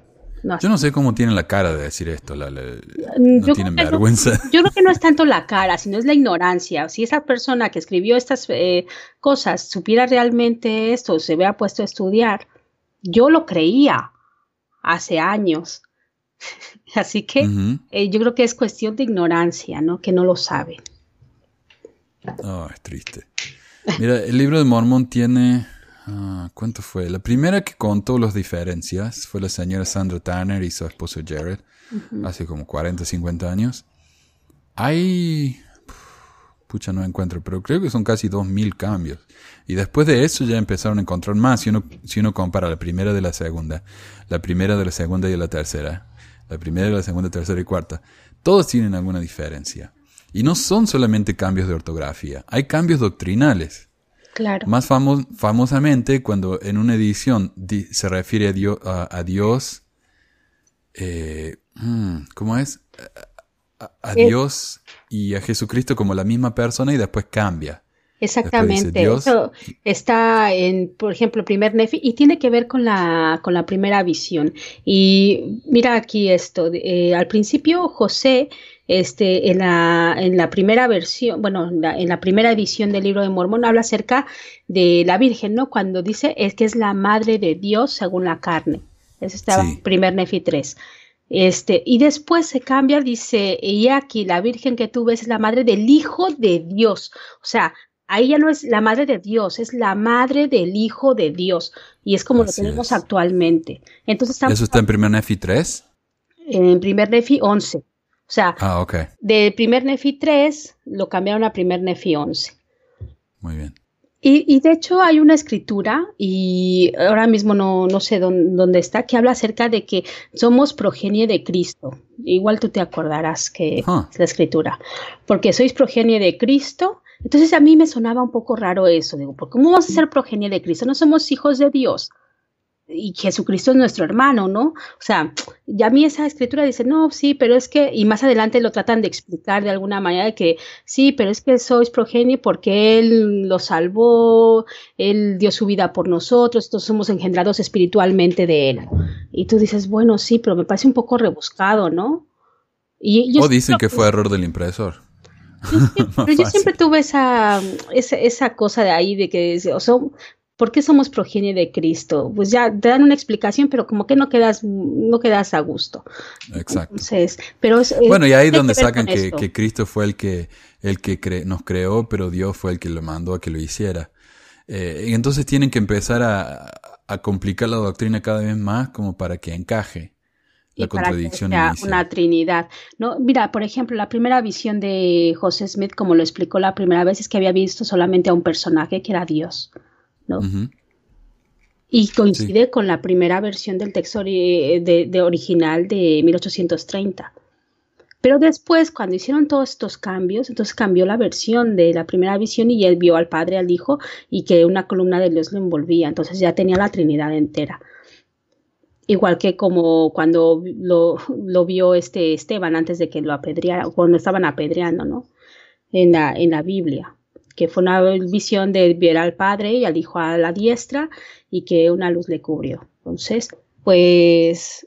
Speaker 2: yo no sé cómo tienen la cara de decir esto. no tienen vergüenza.
Speaker 4: yo creo que no es tanto la cara, sino es la ignorancia. Si esa persona que escribió estas eh, cosas supiera realmente esto, se hubiera puesto a estudiar, yo lo creía hace años. Así que eh, yo creo que es cuestión de ignorancia, ¿no? Que no lo sabe.
Speaker 2: Oh, es triste. Mira, el libro de Mormón tiene... Ah, ¿Cuánto fue? La primera que contó las diferencias fue la señora Sandra Tanner y su esposo Jared, hace como 40, 50 años. Hay... Pucha, no encuentro, pero creo que son casi 2.000 cambios. Y después de eso ya empezaron a encontrar más si uno, si uno compara la primera de la segunda, la primera de la segunda y la tercera la primera, la segunda, tercera y cuarta, todos tienen alguna diferencia. Y no son solamente cambios de ortografía, hay cambios doctrinales.
Speaker 4: Claro.
Speaker 2: Más famosamente, cuando en una edición se refiere a, Dios, a, Dios eh, hmm, ¿cómo es? A, Dios y a Jesucristo como la misma persona y después cambia.
Speaker 4: Exactamente, eso está en, por ejemplo, primer Nefi y tiene que ver con la, con la primera visión. Y mira aquí esto, eh, al principio José, este, en la, en la primera versión, bueno, en la primera edición del libro de Mormón habla acerca de la Virgen, ¿no? Cuando dice es que es la madre de Dios según la carne. Ese estaba primer Nefi 3. Este, y después se cambia, dice, y aquí la Virgen que tú ves es la madre del Hijo de Dios. O sea, ahí ya no es la madre de Dios, es la madre del Hijo de Dios. Y es como lo tenemos actualmente. Entonces,
Speaker 2: ¿Eso está en primer Nefi 3?
Speaker 4: En primer Nefi 11. O sea,
Speaker 2: ah, okay.
Speaker 4: de primer Nefi 3 lo cambiaron a primer Nefi 11.
Speaker 2: Muy bien.
Speaker 4: Y, de hecho hay una escritura, y ahora mismo no, no sé dónde, está, que habla acerca de que somos progenie de Cristo. Igual tú te acordarás que es la escritura. Porque sois progenie de Cristo entonces a mí me sonaba un poco raro eso, digo, ¿por cómo vamos a ser progenie de Cristo? No somos hijos de Dios y Jesucristo es nuestro hermano, ¿no? O sea, ya a mí esa escritura dice, no, sí, pero es que, y más adelante lo tratan de explicar de alguna manera de que, sí, pero es que sois progenie porque Él lo salvó, Él dio su vida por nosotros, todos somos engendrados espiritualmente de Él. Y tú dices, bueno, sí, pero me parece un poco rebuscado, ¿no?
Speaker 2: Y o dicen que fue error del impresor.
Speaker 4: pero yo siempre tuve esa, esa, cosa de ahí de que, o sea, ¿por qué somos progenie de Cristo? Pues ya te dan una explicación, pero como que no quedas, no quedas a gusto.
Speaker 2: Exacto.
Speaker 4: pero
Speaker 2: bueno, y ahí es donde sacan que, que, Cristo fue el que, el que nos creó, pero Dios fue el que lo mandó a que lo hiciera. Eh, y entonces tienen que empezar a, a complicar la doctrina cada vez más como para que encaje la contradicción
Speaker 4: para que sea una trinidad. No, mira, por ejemplo, la primera visión de José Smith, como lo explicó la primera vez, es que había visto solamente a un personaje que era Dios, ¿no? Y coincide con la primera versión del texto de, original de 1830. Pero después, cuando hicieron todos estos cambios, entonces cambió la versión de la primera visión y él vio al Padre, al Hijo y que una columna de Dios lo envolvía. Entonces ya tenía la Trinidad entera. Igual que como cuando lo, lo, vio este Esteban antes de que lo apedreara, cuando estaban apedreando, ¿no? En la, en la Biblia, que fue una visión de ver al Padre y al Hijo a la diestra y que una luz le cubrió. Entonces, pues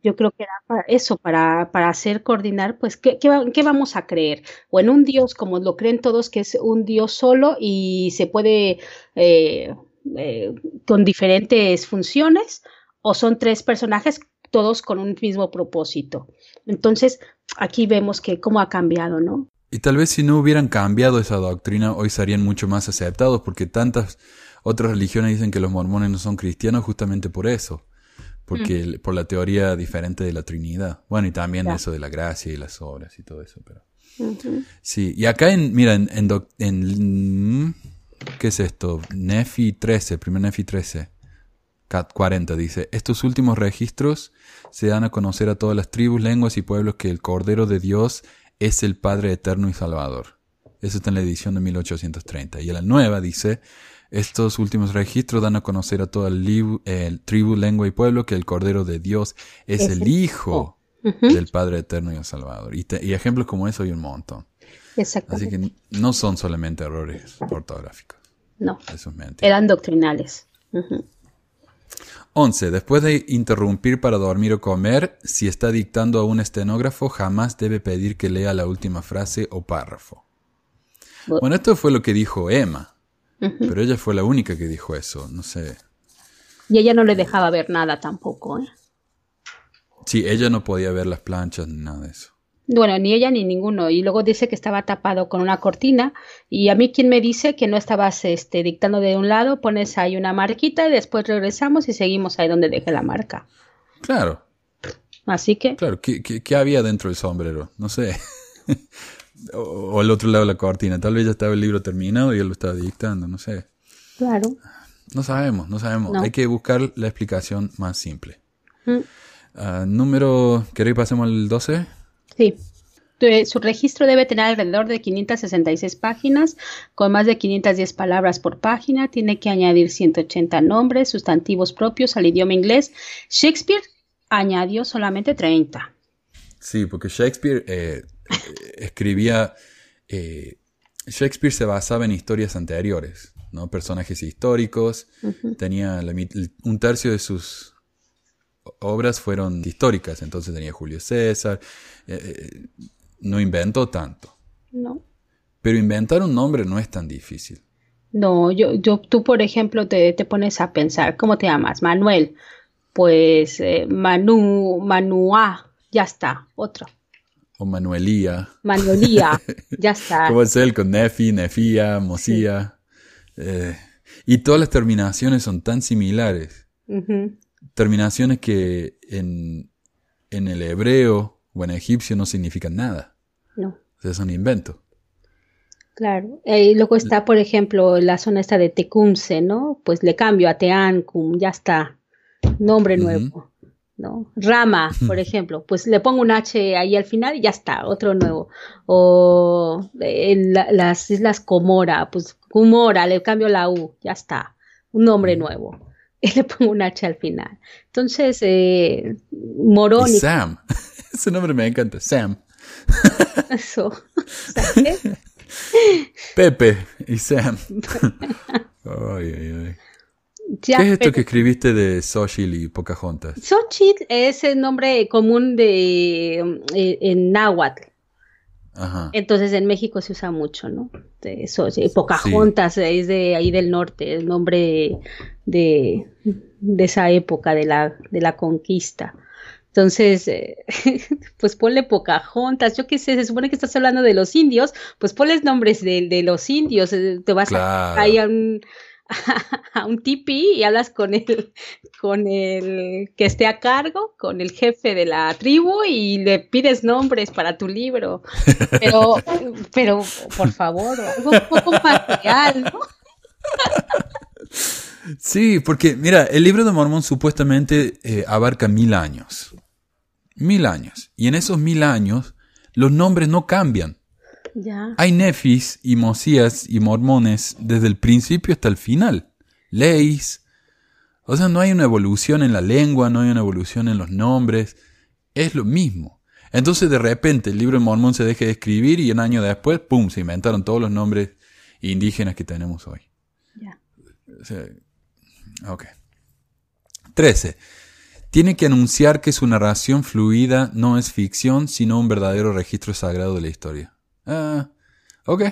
Speaker 4: yo creo que era para eso, para, para hacer coordinar, pues, ¿qué, qué, vamos a creer? O en un Dios, como lo creen todos, que es un Dios solo y se puede, eh, eh, con diferentes funciones, o son tres personajes, todos con un mismo propósito. Entonces, aquí vemos que cómo ha cambiado, ¿no?
Speaker 2: Y tal vez si no hubieran cambiado esa doctrina, hoy serían mucho más aceptados, porque tantas otras religiones dicen que los mormones no son cristianos justamente por eso porque mm. por la teoría diferente de la Trinidad. Bueno, y también eso de la gracia y las obras y todo eso, pero... Sí, y acá en, mira, en, en, ¿qué es esto? Nefi 13, primer Nefi 13, 40 dice, estos últimos registros se dan a conocer a todas las tribus, lenguas y pueblos que el Cordero de Dios es el Padre eterno y Salvador. Eso está en la edición de 1830. Y en la nueva dice, estos últimos registros dan a conocer a toda el, tribu, lengua y pueblo que el Cordero de Dios es, el, Hijo del Padre Eterno y el Salvador. Y, ejemplos como eso hay un montón. Así que no son solamente errores ortográficos.
Speaker 4: No. Eran doctrinales.
Speaker 2: 11. Después de interrumpir para dormir o comer, si está dictando a un estenógrafo, jamás debe pedir que lea la última frase o párrafo. Bueno, esto fue lo que dijo Emma. Pero ella fue la única que dijo eso, no sé.
Speaker 4: Y ella no le dejaba ver nada tampoco, ¿eh?
Speaker 2: Sí, ella no podía ver las planchas ni nada de eso.
Speaker 4: Bueno, ni ella ni ninguno. Y luego dice que estaba tapado con una cortina. Y a mí quien me dice que no estabas este, dictando de un lado, pones ahí una marquita y después regresamos y seguimos ahí donde dejé la marca.
Speaker 2: Claro.
Speaker 4: Así que.
Speaker 2: Claro, ¿qué, qué había dentro del sombrero? No sé. o, al otro lado de la cortina. Tal vez ya estaba el libro terminado y él lo estaba dictando, no sé.
Speaker 4: Claro.
Speaker 2: No sabemos, no sabemos. Hay que buscar la explicación más simple. Mm. Ah, número, ¿queréis pasemos al 12?
Speaker 4: Sí. Su registro debe tener alrededor de 566 páginas, con más de 510 palabras por página. Tiene que añadir 180 nombres, sustantivos propios al idioma inglés. Shakespeare añadió solamente 30.
Speaker 2: Sí, porque Shakespeare eh, escribía, eh, Shakespeare se basaba en historias anteriores, ¿no? Personajes históricos, tenía un tercio de sus obras fueron históricas, entonces tenía Julio César, eh, eh, no inventó tanto.
Speaker 4: No.
Speaker 2: Pero inventar un nombre no es tan difícil.
Speaker 4: No, yo, yo, tú por ejemplo te, te pones a pensar, ¿cómo te llamas? Manuel. Pues Manu, Manua, ya está, otro.
Speaker 2: O Manuelía.
Speaker 4: Manuelía, ya está.
Speaker 2: ¿Cómo es él con Nefi, Nefía, Mosía? Eh, y todas las terminaciones son tan similares. Terminaciones que en, en, el hebreo o en egipcio no significan nada.
Speaker 4: No.
Speaker 2: O sea, es un invento.
Speaker 4: Claro. Y luego está, por ejemplo, la zona esta de Tecumse, ¿no? Pues le cambio a Teancum, ya está. Nombre nuevo. ¿no? Rama, por ejemplo, pues le pongo un H ahí al final y ya está, otro nuevo. O en las Islas Comora, pues Comora, le cambio la U, ya está, un nombre nuevo. Y le pongo un H al final. Entonces, eh, Morón.
Speaker 2: Sam, ese nombre me encanta, Sam.
Speaker 4: Eso.
Speaker 2: Pepe y Sam. ay, ay, ay. ¿Qué es esto que escribiste de Xochitl y Pocahontas?
Speaker 4: Xochitl es el nombre común de eh, en náhuatl. Ajá. Entonces en México se usa mucho, ¿no? De Pocahontas es de ahí del norte, el nombre de, de esa época de la, de la conquista. Entonces, eh, pues ponle Pocahontas, yo qué sé, se supone que estás hablando de los indios, pues ponles nombres de, de los indios, eh, te vas a, ahí a un, a un tipi y hablas con el, con el que esté a cargo, con el jefe de la tribu y le pides nombres para tu libro. Pero, pero por favor, algo un poco más real, ¿no?
Speaker 2: Sí, porque mira, el libro de Mormón supuestamente eh, abarca mil años. Mil años. Y en esos mil años los nombres no cambian. Hay nefis y mosías y mormones desde el principio hasta el final. Leis. O sea, no hay una evolución en la lengua, no hay una evolución en los nombres. Es lo mismo. Entonces de repente el libro de Mormón se deja de escribir y un año después, ¡pum!, se inventaron todos los nombres indígenas que tenemos hoy.
Speaker 4: Ya.
Speaker 2: ok. 13. tiene que anunciar que su narración fluida no es ficción, sino un verdadero registro sagrado de la historia. Ah, ok.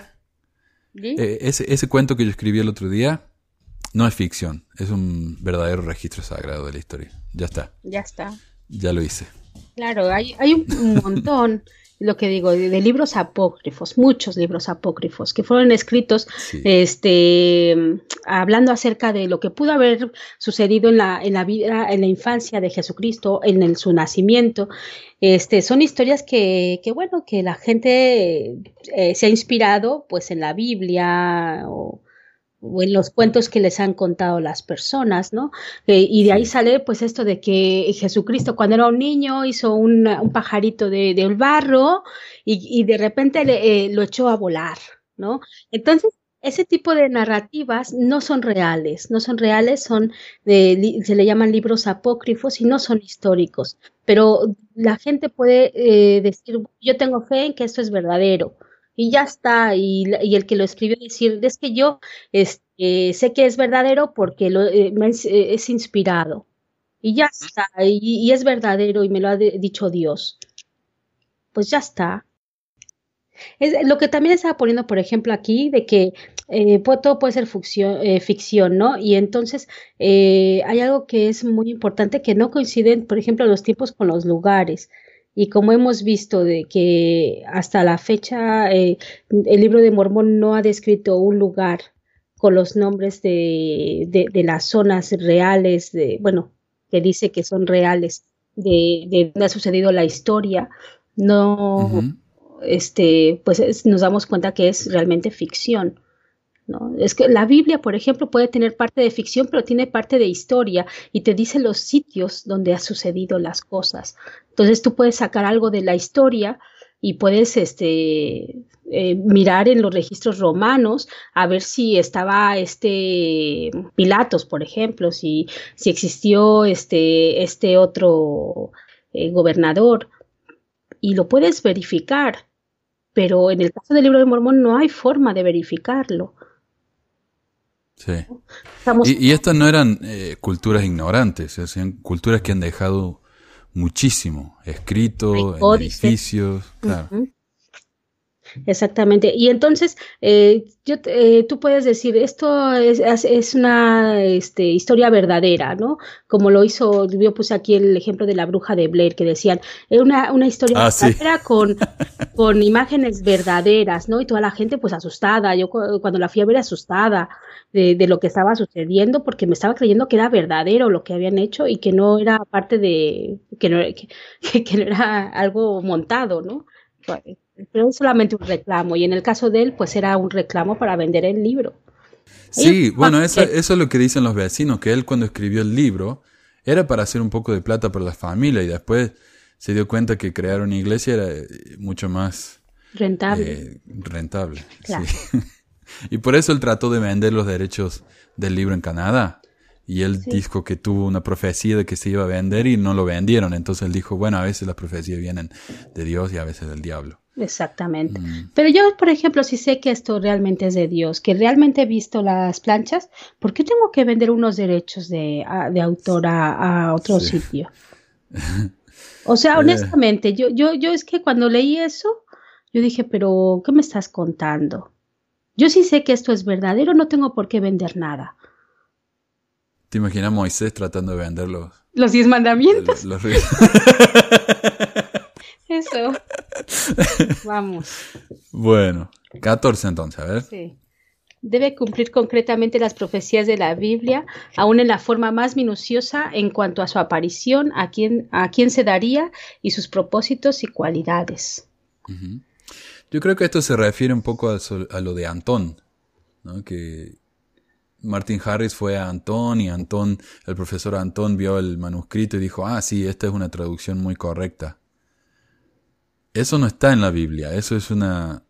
Speaker 2: Eh, ese, ese cuento que yo escribí el otro día no es ficción, es un verdadero registro sagrado de la historia. Ya está.
Speaker 4: Ya está.
Speaker 2: Ya lo hice.
Speaker 4: Claro, hay, hay un montón lo que digo, de, libros apócrifos, muchos libros apócrifos que fueron escritos este, hablando acerca de lo que pudo haber sucedido en la, en la vida, en la infancia de Jesucristo, en el, su nacimiento. Este, son historias que, que bueno, que la gente eh, se ha inspirado pues en la Biblia o, o en los cuentos que les han contado las personas, ¿no? Eh, y de ahí sale pues esto de que Jesucristo cuando era un niño hizo un, un pajarito de, de barro y, y, de repente le, eh, lo echó a volar, ¿no? Entonces, ese tipo de narrativas no son reales, no son reales, son se le llaman libros apócrifos y no son históricos, pero la gente puede eh, decir, yo tengo fe en que esto es verdadero, y ya está. Y, y, el que lo escribió decir, es que yo este, sé que es verdadero porque lo, eh, eh, es, inspirado. Y ya está. Y, es verdadero y me lo ha dicho Dios. Pues ya está. Es, lo que también estaba poniendo, por ejemplo, aquí, de que eh, todo puede ser ficción, ficción, ¿no? Y entonces hay algo que es muy importante que no coinciden, por ejemplo, los tiempos con los lugares. Y como hemos visto de que hasta la fecha eh, el libro de Mormón no ha descrito un lugar con los nombres de, de, las zonas reales, de, bueno, que dice que son reales, de, de donde ha sucedido la historia, no, este, pues nos damos cuenta que es realmente ficción. ¿No? Es que la Biblia, por ejemplo, puede tener parte de ficción, pero tiene parte de historia y te dice los sitios donde ha sucedido las cosas. Entonces tú puedes sacar algo de la historia y puedes este, eh, mirar en los registros romanos a ver si estaba este Pilatos, por ejemplo, si, si existió este, este otro eh, gobernador y lo puedes verificar. Pero en el caso del libro de Mormón no hay forma de verificarlo.
Speaker 2: Sí. Y, estas no eran eh, culturas ignorantes, eran culturas que han dejado muchísimo escrito, en edificios, claro.
Speaker 4: Exactamente. Y entonces, eh, yo, eh, tú puedes decir, esto es, es, una este, historia verdadera, ¿no? Como lo hizo, yo puse aquí el ejemplo de la bruja de Blair, que decían, es una, una historia ah, verdadera con, con imágenes verdaderas, ¿no? Y toda la gente pues asustada. Yo cuando la fui a ver asustada de, de lo que estaba sucediendo, porque me estaba creyendo que era verdadero lo que habían hecho y que no era parte de, que no, que, que no era algo montado, ¿no? pero es solamente un reclamo y en el caso de él pues era un reclamo para vender el libro.
Speaker 2: Sí, bueno, eso, eso es lo que dicen los vecinos, que él cuando escribió el libro era para hacer un poco de plata para la familia y después se dio cuenta que crear una iglesia era eh, mucho más
Speaker 4: rentable.
Speaker 2: Eh, rentable, sí. y por eso él trató de vender los derechos del libro en Canadá. Y él dijo que tuvo una profecía de que se iba a vender y no lo vendieron. Entonces él dijo, bueno, a veces las profecías vienen de Dios y a veces del diablo.
Speaker 4: Exactamente. Mm. Pero yo, por ejemplo, si sé que esto realmente es de Dios, que realmente he visto las planchas, ¿por qué tengo que vender unos derechos de, de autor a, otro sitio? O sea, eh. honestamente, yo, yo, yo es que cuando leí eso, yo dije, pero ¿qué me estás contando? Yo sí sé que esto es verdadero, no tengo por qué vender nada.
Speaker 2: ¿Te imaginas Moisés tratando de vender los...
Speaker 4: Los diez mandamientos. Eso. Vamos.
Speaker 2: Bueno, 14 entonces, a ver.
Speaker 4: Sí. Debe cumplir concretamente las profecías de la Biblia, aún en la forma más minuciosa en cuanto a su aparición, a quién, a quién se daría y sus propósitos y cualidades.
Speaker 2: Yo creo que esto se refiere un poco a, lo de Antón, ¿no? que Martin Harris fue a Antón y Antón, el profesor Antón vio el manuscrito y dijo, ah, sí, esta es una traducción muy correcta. Eso no está en la Biblia, eso es una,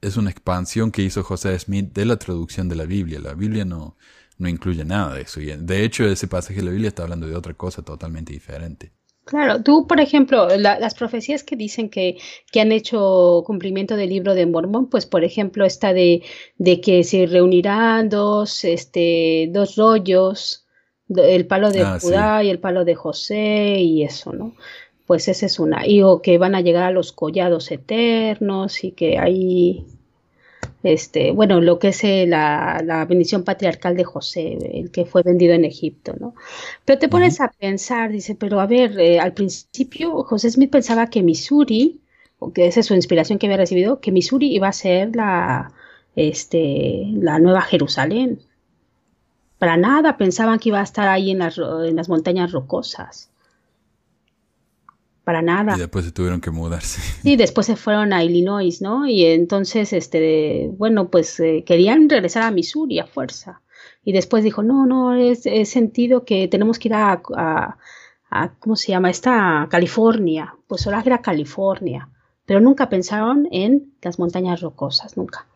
Speaker 2: es una expansión que hizo José Smith de la traducción de la Biblia. La Biblia no, no incluye nada de eso. Y de hecho, ese pasaje de la Biblia está hablando de otra cosa totalmente diferente.
Speaker 4: Claro, tú, por ejemplo, las profecías que dicen que, que, han hecho cumplimiento del libro de Mormón, pues, por ejemplo, esta de, de que se reunirán dos, este, dos rollos, El palo de
Speaker 2: Ah, sí.
Speaker 4: Judá y el palo de José y eso, ¿no? Pues esa es una. Y o que van a llegar a los collados eternos y que hay, este, bueno, lo que es eh, la, la bendición patriarcal de José, el que fue vendido en Egipto, ¿no? Pero te pones a pensar, dice, pero a ver, eh, al principio José Smith pensaba que Missouri, o que esa es su inspiración que había recibido, que Missouri iba a ser la, este, la nueva Jerusalén. Para nada pensaban que iba a estar ahí en las, en las montañas rocosas. Para nada.
Speaker 2: Y después se tuvieron que mudarse.
Speaker 4: Sí, después se fueron a Illinois, ¿no? Y entonces, este, bueno, pues eh, querían regresar a Missouri a fuerza. Y después dijo, no, no, es, es sentido que tenemos que ir a, a, a- ¿cómo se llama? Esta California. Pues ahora era California. Pero nunca pensaron en las montañas rocosas, nunca.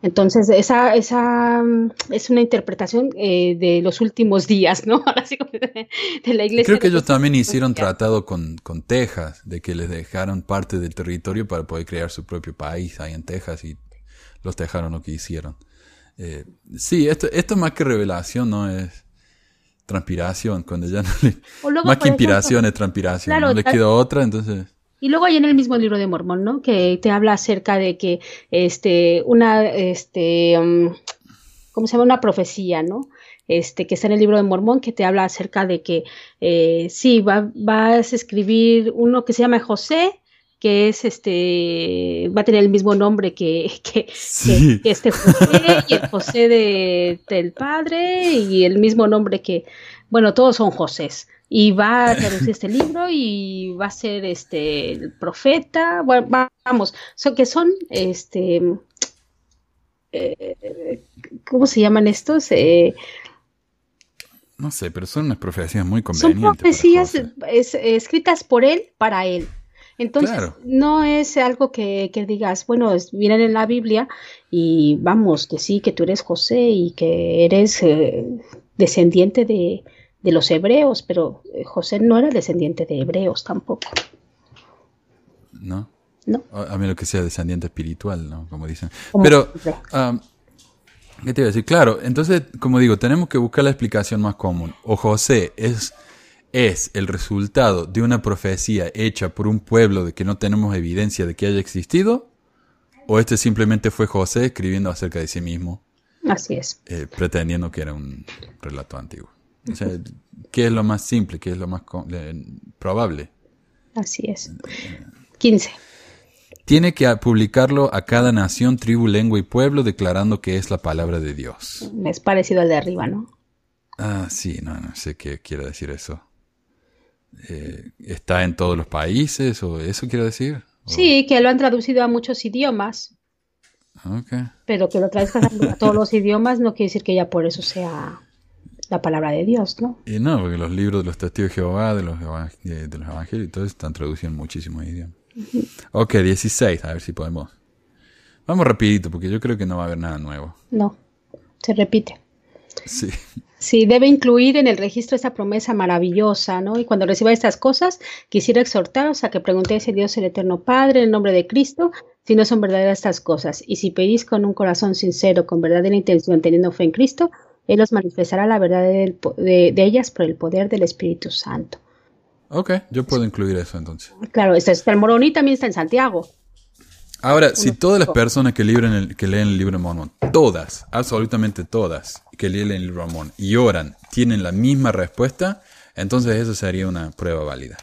Speaker 4: Entonces, esa, esa mm, es una interpretación eh, de los últimos días, ¿no? Ahora sí, de, de la iglesia.
Speaker 2: Creo que ellos
Speaker 4: los
Speaker 2: también hicieron tratado con, con Texas, de que les dejaron parte del territorio para poder crear su propio país ahí en Texas y los dejaron lo que hicieron. Eh, sí, esto, esto más que revelación, ¿no? Es transpiración, cuando ya no le... Más que
Speaker 4: ejemplo,
Speaker 2: inspiración es transpiración,
Speaker 4: Claro,
Speaker 2: no le
Speaker 4: tal-
Speaker 2: quedó otra, entonces...
Speaker 4: Y luego hay en el mismo libro de Mormón, ¿no? Que te habla acerca de que este una este um, ¿cómo se llama? una profecía, ¿no? Este que está en el libro de Mormón que te habla acerca de que eh, sí va, vas a escribir uno que se llama José que es este va a tener el mismo nombre que, que,
Speaker 2: Sí.
Speaker 4: que- que este José y el José de, del padre y el mismo nombre que bueno todos son Josés y va a traducir este libro y va a ser este el profeta bueno, va- vamos son que son este eh, ¿cómo se llaman estos? Eh,
Speaker 2: No sé, pero son unas profecías muy
Speaker 4: son
Speaker 2: convenientes. para
Speaker 4: profecías es- escritas por él para él. Entonces,
Speaker 2: Claro.
Speaker 4: no es algo que, que digas, bueno, es- vienen en la Biblia y vamos, que sí, que tú eres José y que eres eh, descendiente de, de los hebreos, pero eh, José no era descendiente de hebreos tampoco,
Speaker 2: ¿No?
Speaker 4: ¿no?
Speaker 2: A menos que sea descendiente espiritual, ¿no? Como dicen.
Speaker 4: Como
Speaker 2: Pero, ¿qué te iba a decir? Claro, entonces, como digo, tenemos que buscar la explicación más común. O José es, es el resultado de una profecía hecha por un pueblo de que no tenemos evidencia de que haya existido, o este simplemente fue José escribiendo acerca de sí mismo,
Speaker 4: Así es.
Speaker 2: eh, pretendiendo que era un relato antiguo. O sea, ¿qué es lo más simple? ¿Qué es lo más probable?
Speaker 4: Así es. 15.
Speaker 2: Tiene que publicarlo a cada nación, tribu, lengua y pueblo, declarando que es la palabra de Dios.
Speaker 4: Es parecido al de arriba, ¿no?
Speaker 2: Ah, sí, no, no sé qué quiere decir eso. Eh, ¿Está en todos los países o eso quiere decir? O-
Speaker 4: Sí, que lo han traducido a muchos idiomas,
Speaker 2: Ok.
Speaker 4: pero que lo traduzcas a a todos los idiomas no quiere decir que ya por eso sea la palabra de Dios, ¿no?
Speaker 2: Y no, porque los libros de los testigos de Jehová, de los, de los evangelios todo están traducidos en muchísimos idiomas. Ok, 16, a ver si podemos. Vamos rapidito, porque yo creo que no va a haber nada nuevo.
Speaker 4: No, se repite.
Speaker 2: Sí.
Speaker 4: Sí, debe incluir en el registro esta promesa maravillosa, ¿no? Y cuando reciba estas cosas, quisiera exhortaros a que preguntéis a Dios el Eterno Padre en nombre de Cristo si no son verdaderas estas cosas. Y si pedís con un corazón sincero, con verdadera intención, teniendo fe en Cristo, Él os manifestará la verdad de, de ellas por el poder del Espíritu Santo.
Speaker 2: Ok, yo puedo incluir eso entonces.
Speaker 4: Claro, está, está el Moroni también está en Santiago.
Speaker 2: Ahora, si todas las personas que, el- que leen el libro de Mormón, todas, absolutamente todas, que leen el libro de Mormón y oran, tienen la misma respuesta, entonces eso sería una prueba válida.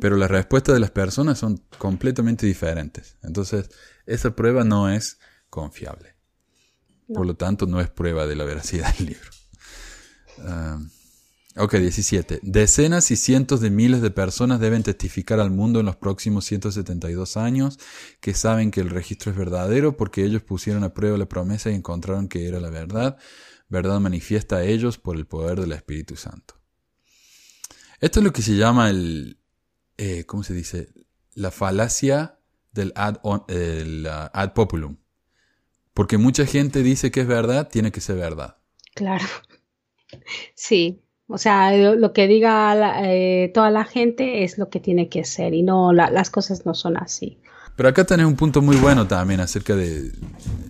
Speaker 2: Pero las respuestas de las personas son completamente diferentes. Entonces, esa prueba no es confiable. Por lo tanto, no es prueba de la veracidad del libro. Ah, ok, 17. Decenas y cientos de miles de personas deben testificar al mundo en los próximos 172 años que saben que el registro es verdadero porque ellos pusieron a prueba la promesa y encontraron que era la verdad. Verdad manifiesta a ellos por el poder del Espíritu Santo. Esto es lo que se llama el, eh, ¿cómo se dice? La falacia del ad, ad populum. Porque mucha gente dice que es verdad, tiene que ser verdad.
Speaker 4: Claro. Sí, o sea, lo, que diga la- eh, toda la gente es lo que tiene que ser y no, la- las cosas no son así.
Speaker 2: Pero acá tenés un punto muy bueno también acerca de,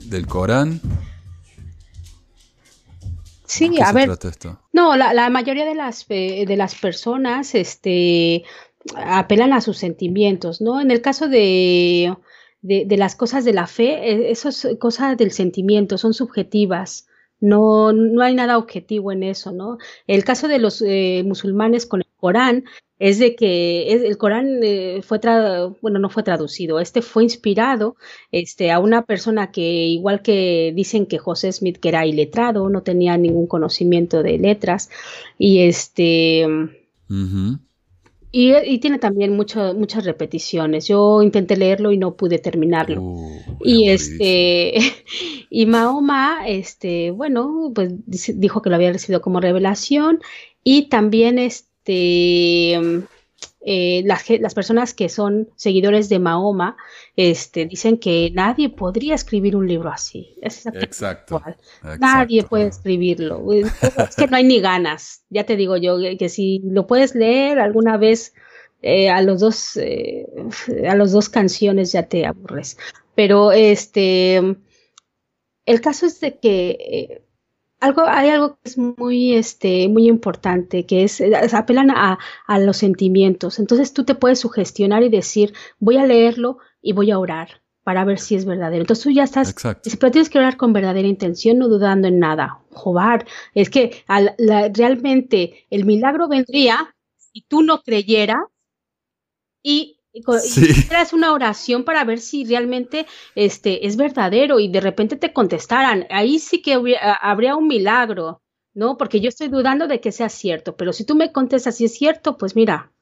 Speaker 2: del Corán.
Speaker 4: Sí,
Speaker 2: ¿De qué
Speaker 4: a
Speaker 2: se
Speaker 4: ver,
Speaker 2: trata esto?
Speaker 4: no, la, la mayoría de las, eh, de las personas, este, apelan a sus sentimientos, ¿no? En el caso de, de, las cosas de la fe, eh, eso es cosa del sentimiento, son subjetivas. No, no hay nada objetivo en eso, ¿no? El caso de los eh, musulmanes con el Corán es de que el Corán eh, fue bueno, no fue traducido, este fue inspirado este, a una persona que, igual que dicen que José Smith, que era iletrado, no tenía ningún conocimiento de letras, y este. Y, y tiene también mucho- muchas repeticiones. Yo intenté leerlo y no pude terminarlo.
Speaker 2: Uh,
Speaker 4: Y
Speaker 2: es
Speaker 4: este, y Mahoma, este, bueno, pues dijo que lo había recibido como revelación y también este, eh, las, las personas que son seguidores de Mahoma, este, dicen que nadie podría escribir un libro así. Es
Speaker 2: Exacto. exacto.
Speaker 4: Nadie puede escribirlo. Es que no hay ni ganas. Ya te digo yo que si lo puedes leer alguna vez eh, a los dos eh, a los dos canciones ya te aburres. Pero este el caso es de que eh, algo, hay algo que es muy, este, muy importante, que es, eh, apelan a, a los sentimientos. Entonces tú te puedes sugestionar y decir, voy a leerlo y voy a orar para ver si es verdadero. Entonces tú ya estás, pero tienes que orar con verdadera intención, no dudando en nada. Jobar, es que al- la- realmente el milagro vendría si tú no creyeras y, y y
Speaker 2: Sí.
Speaker 4: hicieras una oración para ver si realmente este es verdadero y de repente te contestaran. Ahí sí que hubi- a- habría un milagro, ¿no? Porque yo estoy dudando de que sea cierto, pero si tú me contestas si es cierto, pues mira,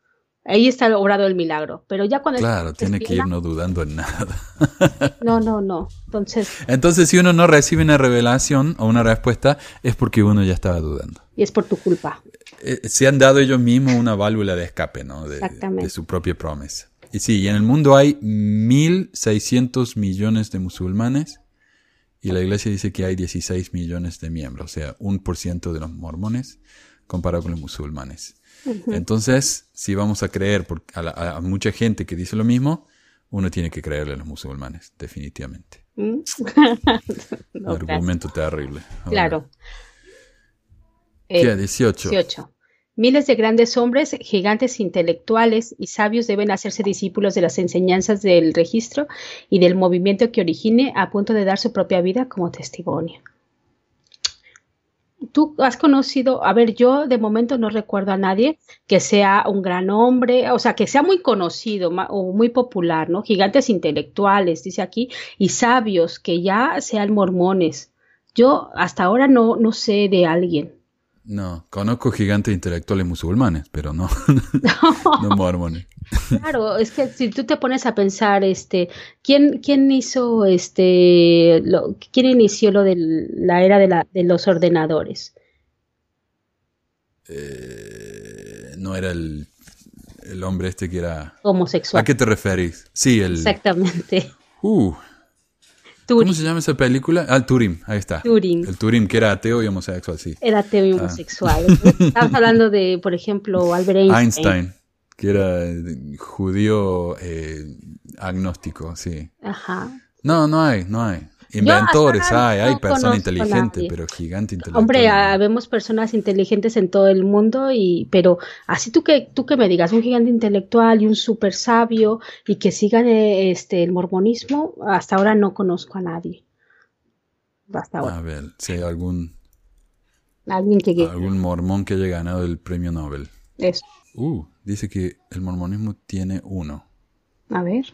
Speaker 4: ahí está obrado el milagro. Pero ya cuando
Speaker 2: Claro, tiene que ir no dudando en nada.
Speaker 4: No, no, no. Entonces,
Speaker 2: Entonces, si uno no recibe una revelación o una respuesta, es porque uno ya estaba dudando.
Speaker 4: y es por tu culpa.
Speaker 2: Eh, se han dado ellos mismos una válvula de escape, ¿no? De,
Speaker 4: Exactamente.
Speaker 2: de su propia promesa. Y sí, y en el mundo hay 1.600 millones de musulmanes y la iglesia dice que hay 16 millones de miembros, o sea, un por ciento de los mormones comparado con los musulmanes. Entonces, si vamos a creer por- a, la- a mucha gente que dice lo mismo, uno tiene que creerle a los musulmanes, definitivamente.
Speaker 4: ¿Mm? No,
Speaker 2: Argumento terrible. Ahora,
Speaker 4: Claro.
Speaker 2: ¿Qué?
Speaker 4: Eh,
Speaker 2: 18.
Speaker 4: 18. Miles de grandes hombres, gigantes intelectuales y sabios deben hacerse discípulos de las enseñanzas del registro y del movimiento que origine a punto de dar su propia vida como testimonio. Tú has conocido, a ver, yo de momento no recuerdo a nadie que sea un gran hombre, o sea, que sea muy conocido o muy popular, ¿no? Gigantes intelectuales, dice aquí, y sabios que ya sean mormones. Yo hasta ahora no, no sé de alguien.
Speaker 2: No, conozco gigantes intelectuales musulmanes, pero no, no mormones.
Speaker 4: Claro, es que si tú te pones a pensar, este, ¿quién, quién hizo, este, lo, quién inició lo de la era de, la, de los ordenadores?
Speaker 2: Eh, no era el, el hombre este que era...
Speaker 4: Homosexual.
Speaker 2: ¿A qué te referís? Sí, el...
Speaker 4: Exactamente.
Speaker 2: Uh, ¿Cómo se llama esa película? Ah, Turing, ahí está.
Speaker 4: Turing.
Speaker 2: El Turing que era ateo y homosexual, sí.
Speaker 4: era ateo y
Speaker 2: Ah.
Speaker 4: homosexual. Estamos hablando de, por ejemplo, Albert Einstein.
Speaker 2: Einstein, que era eh, judío eh, agnóstico, sí.
Speaker 4: Ajá.
Speaker 2: No, no hay, no hay. Inventores hay,
Speaker 4: ahora
Speaker 2: hay
Speaker 4: no
Speaker 2: personas
Speaker 4: conozco a
Speaker 2: inteligentes,
Speaker 4: nadie.
Speaker 2: pero gigante intelectual.
Speaker 4: Hombre, ah, vemos personas inteligentes en todo el mundo y, pero así tú que tú que me digas un gigante intelectual y un súper sabio y que sigan eh, este el mormonismo, hasta ahora no conozco a nadie. Hasta ahora.
Speaker 2: A ver, si hay algún,
Speaker 4: Alguien que
Speaker 2: algún mormón que haya ganado el premio Nobel.
Speaker 4: eso.
Speaker 2: Uh, dice que el mormonismo tiene uno.
Speaker 4: A ver.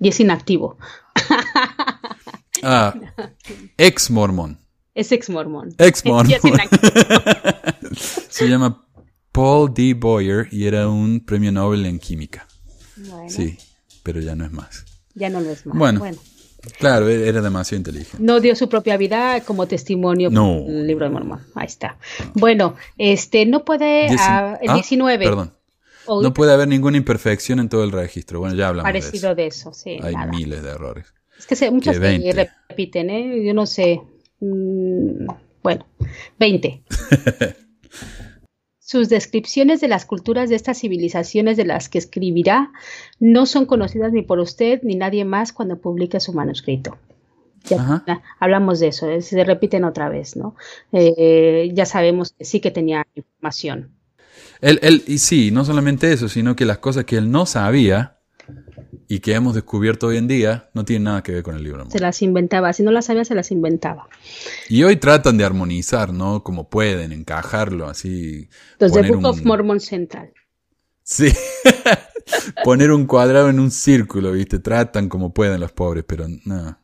Speaker 4: Y es inactivo.
Speaker 2: Ah, ex mormón.
Speaker 4: Es ex mormón.
Speaker 2: Ex mormón. Se llama Paul D. Boyer y era un premio Nobel en química.
Speaker 4: Bueno,
Speaker 2: Sí, pero ya no es más.
Speaker 4: ya no lo es más.
Speaker 2: Bueno.
Speaker 4: bueno.
Speaker 2: Claro, e- era demasiado inteligente.
Speaker 4: No dio su propia vida como testimonio
Speaker 2: No.
Speaker 4: el libro de Mormón. Ahí está. Bueno, este no puede
Speaker 2: Dieci-
Speaker 4: ah, el
Speaker 2: ah,
Speaker 4: 19
Speaker 2: Perdón.
Speaker 4: O
Speaker 2: No puede haber ninguna imperfección en todo el registro. Bueno, ya hablamos de
Speaker 4: parecido
Speaker 2: eso.
Speaker 4: de eso, sí.
Speaker 2: Hay
Speaker 4: nada.
Speaker 2: miles de errores.
Speaker 4: Es que se, muchas
Speaker 2: Que
Speaker 4: se
Speaker 2: 20.
Speaker 4: repiten, ¿eh? Yo no sé. Mm, bueno, 20. Sus descripciones de las culturas de estas civilizaciones de las que escribirá no son conocidas ni por usted ni nadie más cuando publique su manuscrito. Ya, hablamos de eso, se repiten otra vez, ¿no? Eh, ya sabemos que sí que tenía información.
Speaker 2: Él, él, y sí, no solamente eso, sino que las cosas que él no sabía y que hemos descubierto hoy en día no tienen nada que ver con el libro.
Speaker 4: Se las inventaba, si no las sabía, se las inventaba.
Speaker 2: Y hoy tratan de armonizar, ¿no? Como pueden, encajarlo así.
Speaker 4: Los de Book of Mormon Central.
Speaker 2: Sí. poner un cuadrado en un círculo, ¿viste? Tratan como pueden los pobres, pero no.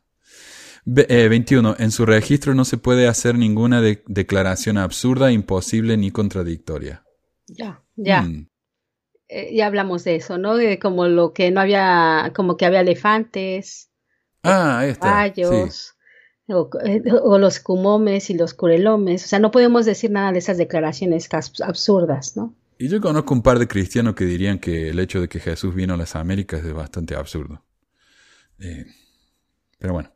Speaker 2: 21. Eh, en su registro no se puede hacer ninguna declaración absurda, imposible ni contradictoria.
Speaker 4: Ya, ya. Mm. Eh, ya hablamos de eso, ¿no? De como lo que no había, como que había elefantes,
Speaker 2: ah,
Speaker 4: caballos, eh, o, los cumomes y los curelomes. O sea, no podemos decir nada de esas declaraciones absurdas, ¿no?
Speaker 2: Y yo conozco un par de cristianos que dirían que el hecho de que Jesús vino a las Américas es bastante absurdo. pero bueno.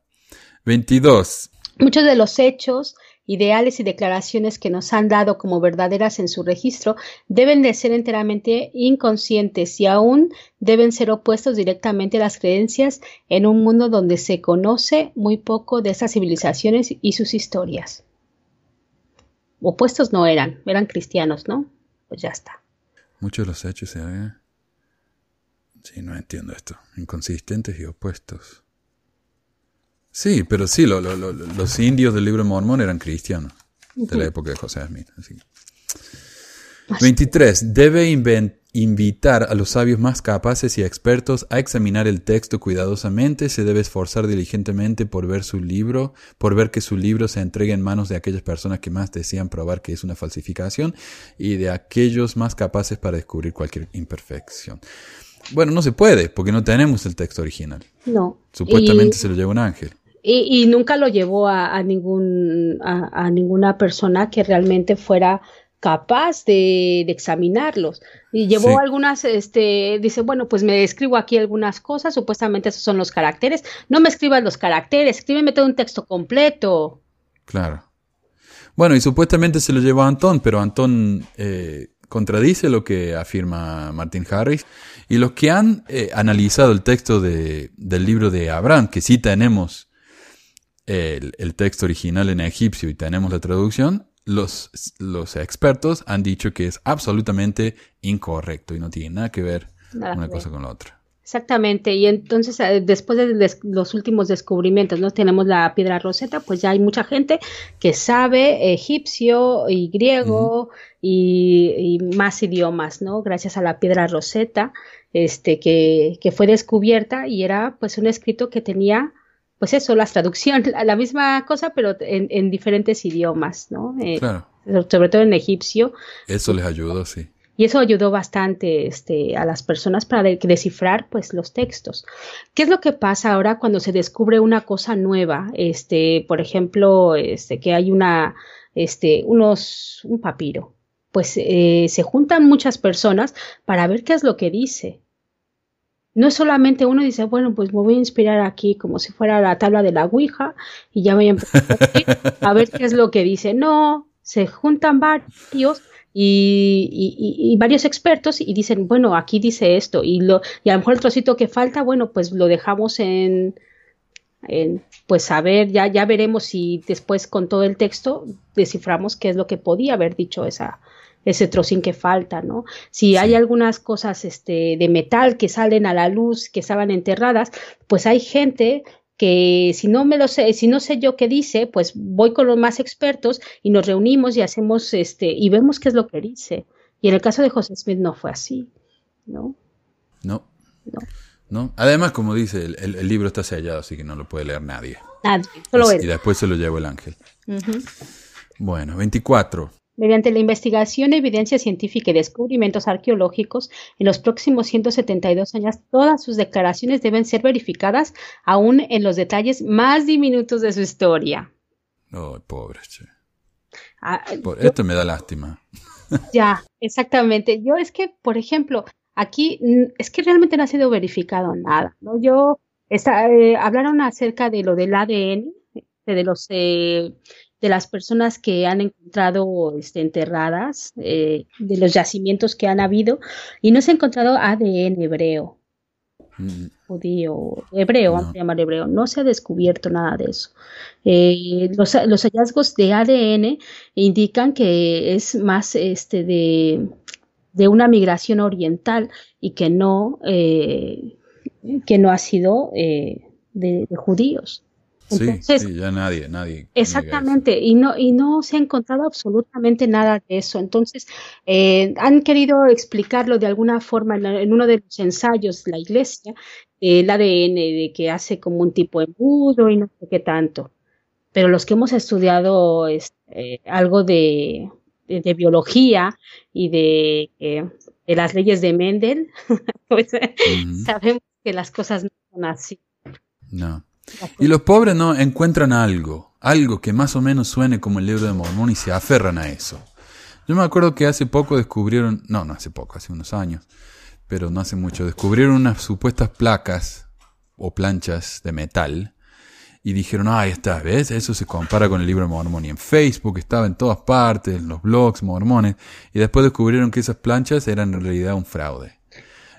Speaker 2: 22.
Speaker 4: Muchos de los hechos, ideales y declaraciones que nos han dado como verdaderas en su registro deben de ser enteramente inconscientes y aún deben ser opuestos directamente a las creencias en un mundo donde se conoce muy poco de esas civilizaciones y sus historias. Opuestos no eran, eran cristianos, ¿no? Pues ya está.
Speaker 2: Muchos los hechos, ¿eh? Sí, no entiendo esto. Inconsistentes y opuestos. Sí, pero sí, los indios del libro de Mormón eran cristianos de la época de José Smith. 23. Debe invitar a los sabios más capaces y expertos a examinar el texto cuidadosamente. Se debe esforzar diligentemente por ver su libro, por ver que su libro se entregue en manos de aquellas personas que más desean probar que es una falsificación y de aquellos más capaces para descubrir cualquier imperfección. Bueno, no se puede, porque no tenemos el texto original.
Speaker 4: No.
Speaker 2: Supuestamente se lo lleva un ángel.
Speaker 4: Y, nunca lo llevó a, ningún, a, ninguna persona que realmente fuera capaz de, examinarlos. Y llevó algunas, este, dice, bueno, pues me escribo aquí algunas cosas, supuestamente esos son los caracteres. No me escribas los caracteres, escríbeme todo un texto completo.
Speaker 2: Claro. Bueno, y supuestamente se lo llevó a Antón, pero Antón eh, contradice lo que afirma Martin Harris. Y los que han eh, analizado el texto de, del libro de Abraham, que sí tenemos el, texto original en egipcio y tenemos la traducción, los, los expertos han dicho que es absolutamente incorrecto y no tiene nada que ver una cosa con la otra.
Speaker 4: Exactamente, y entonces eh, después de los últimos descubrimientos, ¿no? Tenemos la piedra roseta, pues ya hay mucha gente que sabe egipcio y griego y, más idiomas, ¿no? Gracias a la piedra roseta, este, que, que fue descubierta y era pues un escrito que tenía pues eso, las traducciones, la misma cosa, pero en, diferentes idiomas, ¿no?
Speaker 2: Eh, claro.
Speaker 4: Sobre todo en egipcio.
Speaker 2: Eso les ayudó, sí.
Speaker 4: Y eso ayudó bastante este, a las personas para descifrar pues, los textos. ¿Qué es lo que pasa ahora cuando se descubre una cosa nueva? Este, por ejemplo, este, que hay una, este, unos, un papiro. Pues eh, se juntan muchas personas para ver qué es lo que dice. No solamente uno dice, bueno, pues me voy a inspirar aquí como si fuera la tabla de la Ouija y ya voy a empezar a ver qué es lo que dice. No, se juntan varios y, varios expertos y dicen, bueno, aquí dice esto y, lo, y a lo mejor el trocito que falta, bueno, pues lo dejamos en, en pues a ver, ya, ya veremos si después con todo el texto desciframos qué es lo que podía haber dicho esa, ese trocín que falta, ¿no? Si hay algunas cosas este, de metal que salen a la luz, que estaban enterradas, pues hay gente que si no me lo sé, si no sé yo qué dice, pues voy con los más expertos y nos reunimos y hacemos este y vemos qué es lo que dice. Y en el caso de José Smith no fue así, ¿no?
Speaker 2: No. No. Además, como dice, el, libro está sellado, así que no lo puede leer nadie.
Speaker 4: Nadie, solo
Speaker 2: Y después se lo llevó el ángel. Bueno, 24.
Speaker 4: Mediante la investigación, evidencia científica y descubrimientos arqueológicos, en los próximos 172 años todas sus declaraciones deben ser verificadas aún en los detalles más diminutos de su historia.
Speaker 2: Oh, pobre. Ah, esto me da lástima.
Speaker 4: Ya, exactamente. Yo es que, por ejemplo, aquí es que realmente no ha sido verificado nada. ¿no? Yo, eh, hablaron acerca de lo del ADN, de los eh, de las personas que han encontrado este, enterradas, eh, de los yacimientos que han habido, y no se ha encontrado ADN hebreo. judío, hebreo, vamos a llamar hebreo, no se ha descubierto nada de eso. Eh, los, hallazgos de ADN indican que es más este de, una migración oriental y que no, eh, que no ha sido de, judíos.
Speaker 2: Sí, ya nadie, nadie.
Speaker 4: Exactamente, y no, y no se ha encontrado absolutamente nada de eso. Entonces, han querido explicarlo de alguna forma en, uno de los ensayos, la iglesia, el ADN, de que hace como un tipo de embudo y no sé qué tanto pero los que hemos estudiado este, algo de, biología y de, eh, de, las leyes de Mendel, pues sabemos que las cosas no son así.
Speaker 2: No. Y los pobres no encuentran algo, algo que más o menos suene como el libro de Mormón y se aferran a eso. Yo me acuerdo que hace poco descubrieron, no, no hace poco, hace unos años, pero no hace mucho, descubrieron unas supuestas placas o planchas de metal y dijeron, ah, está, ¿ves? Eso se compara con el libro de Mormón. Y en Facebook estaba en todas partes, en los blogs mormones. Y después descubrieron que esas planchas eran en realidad un fraude.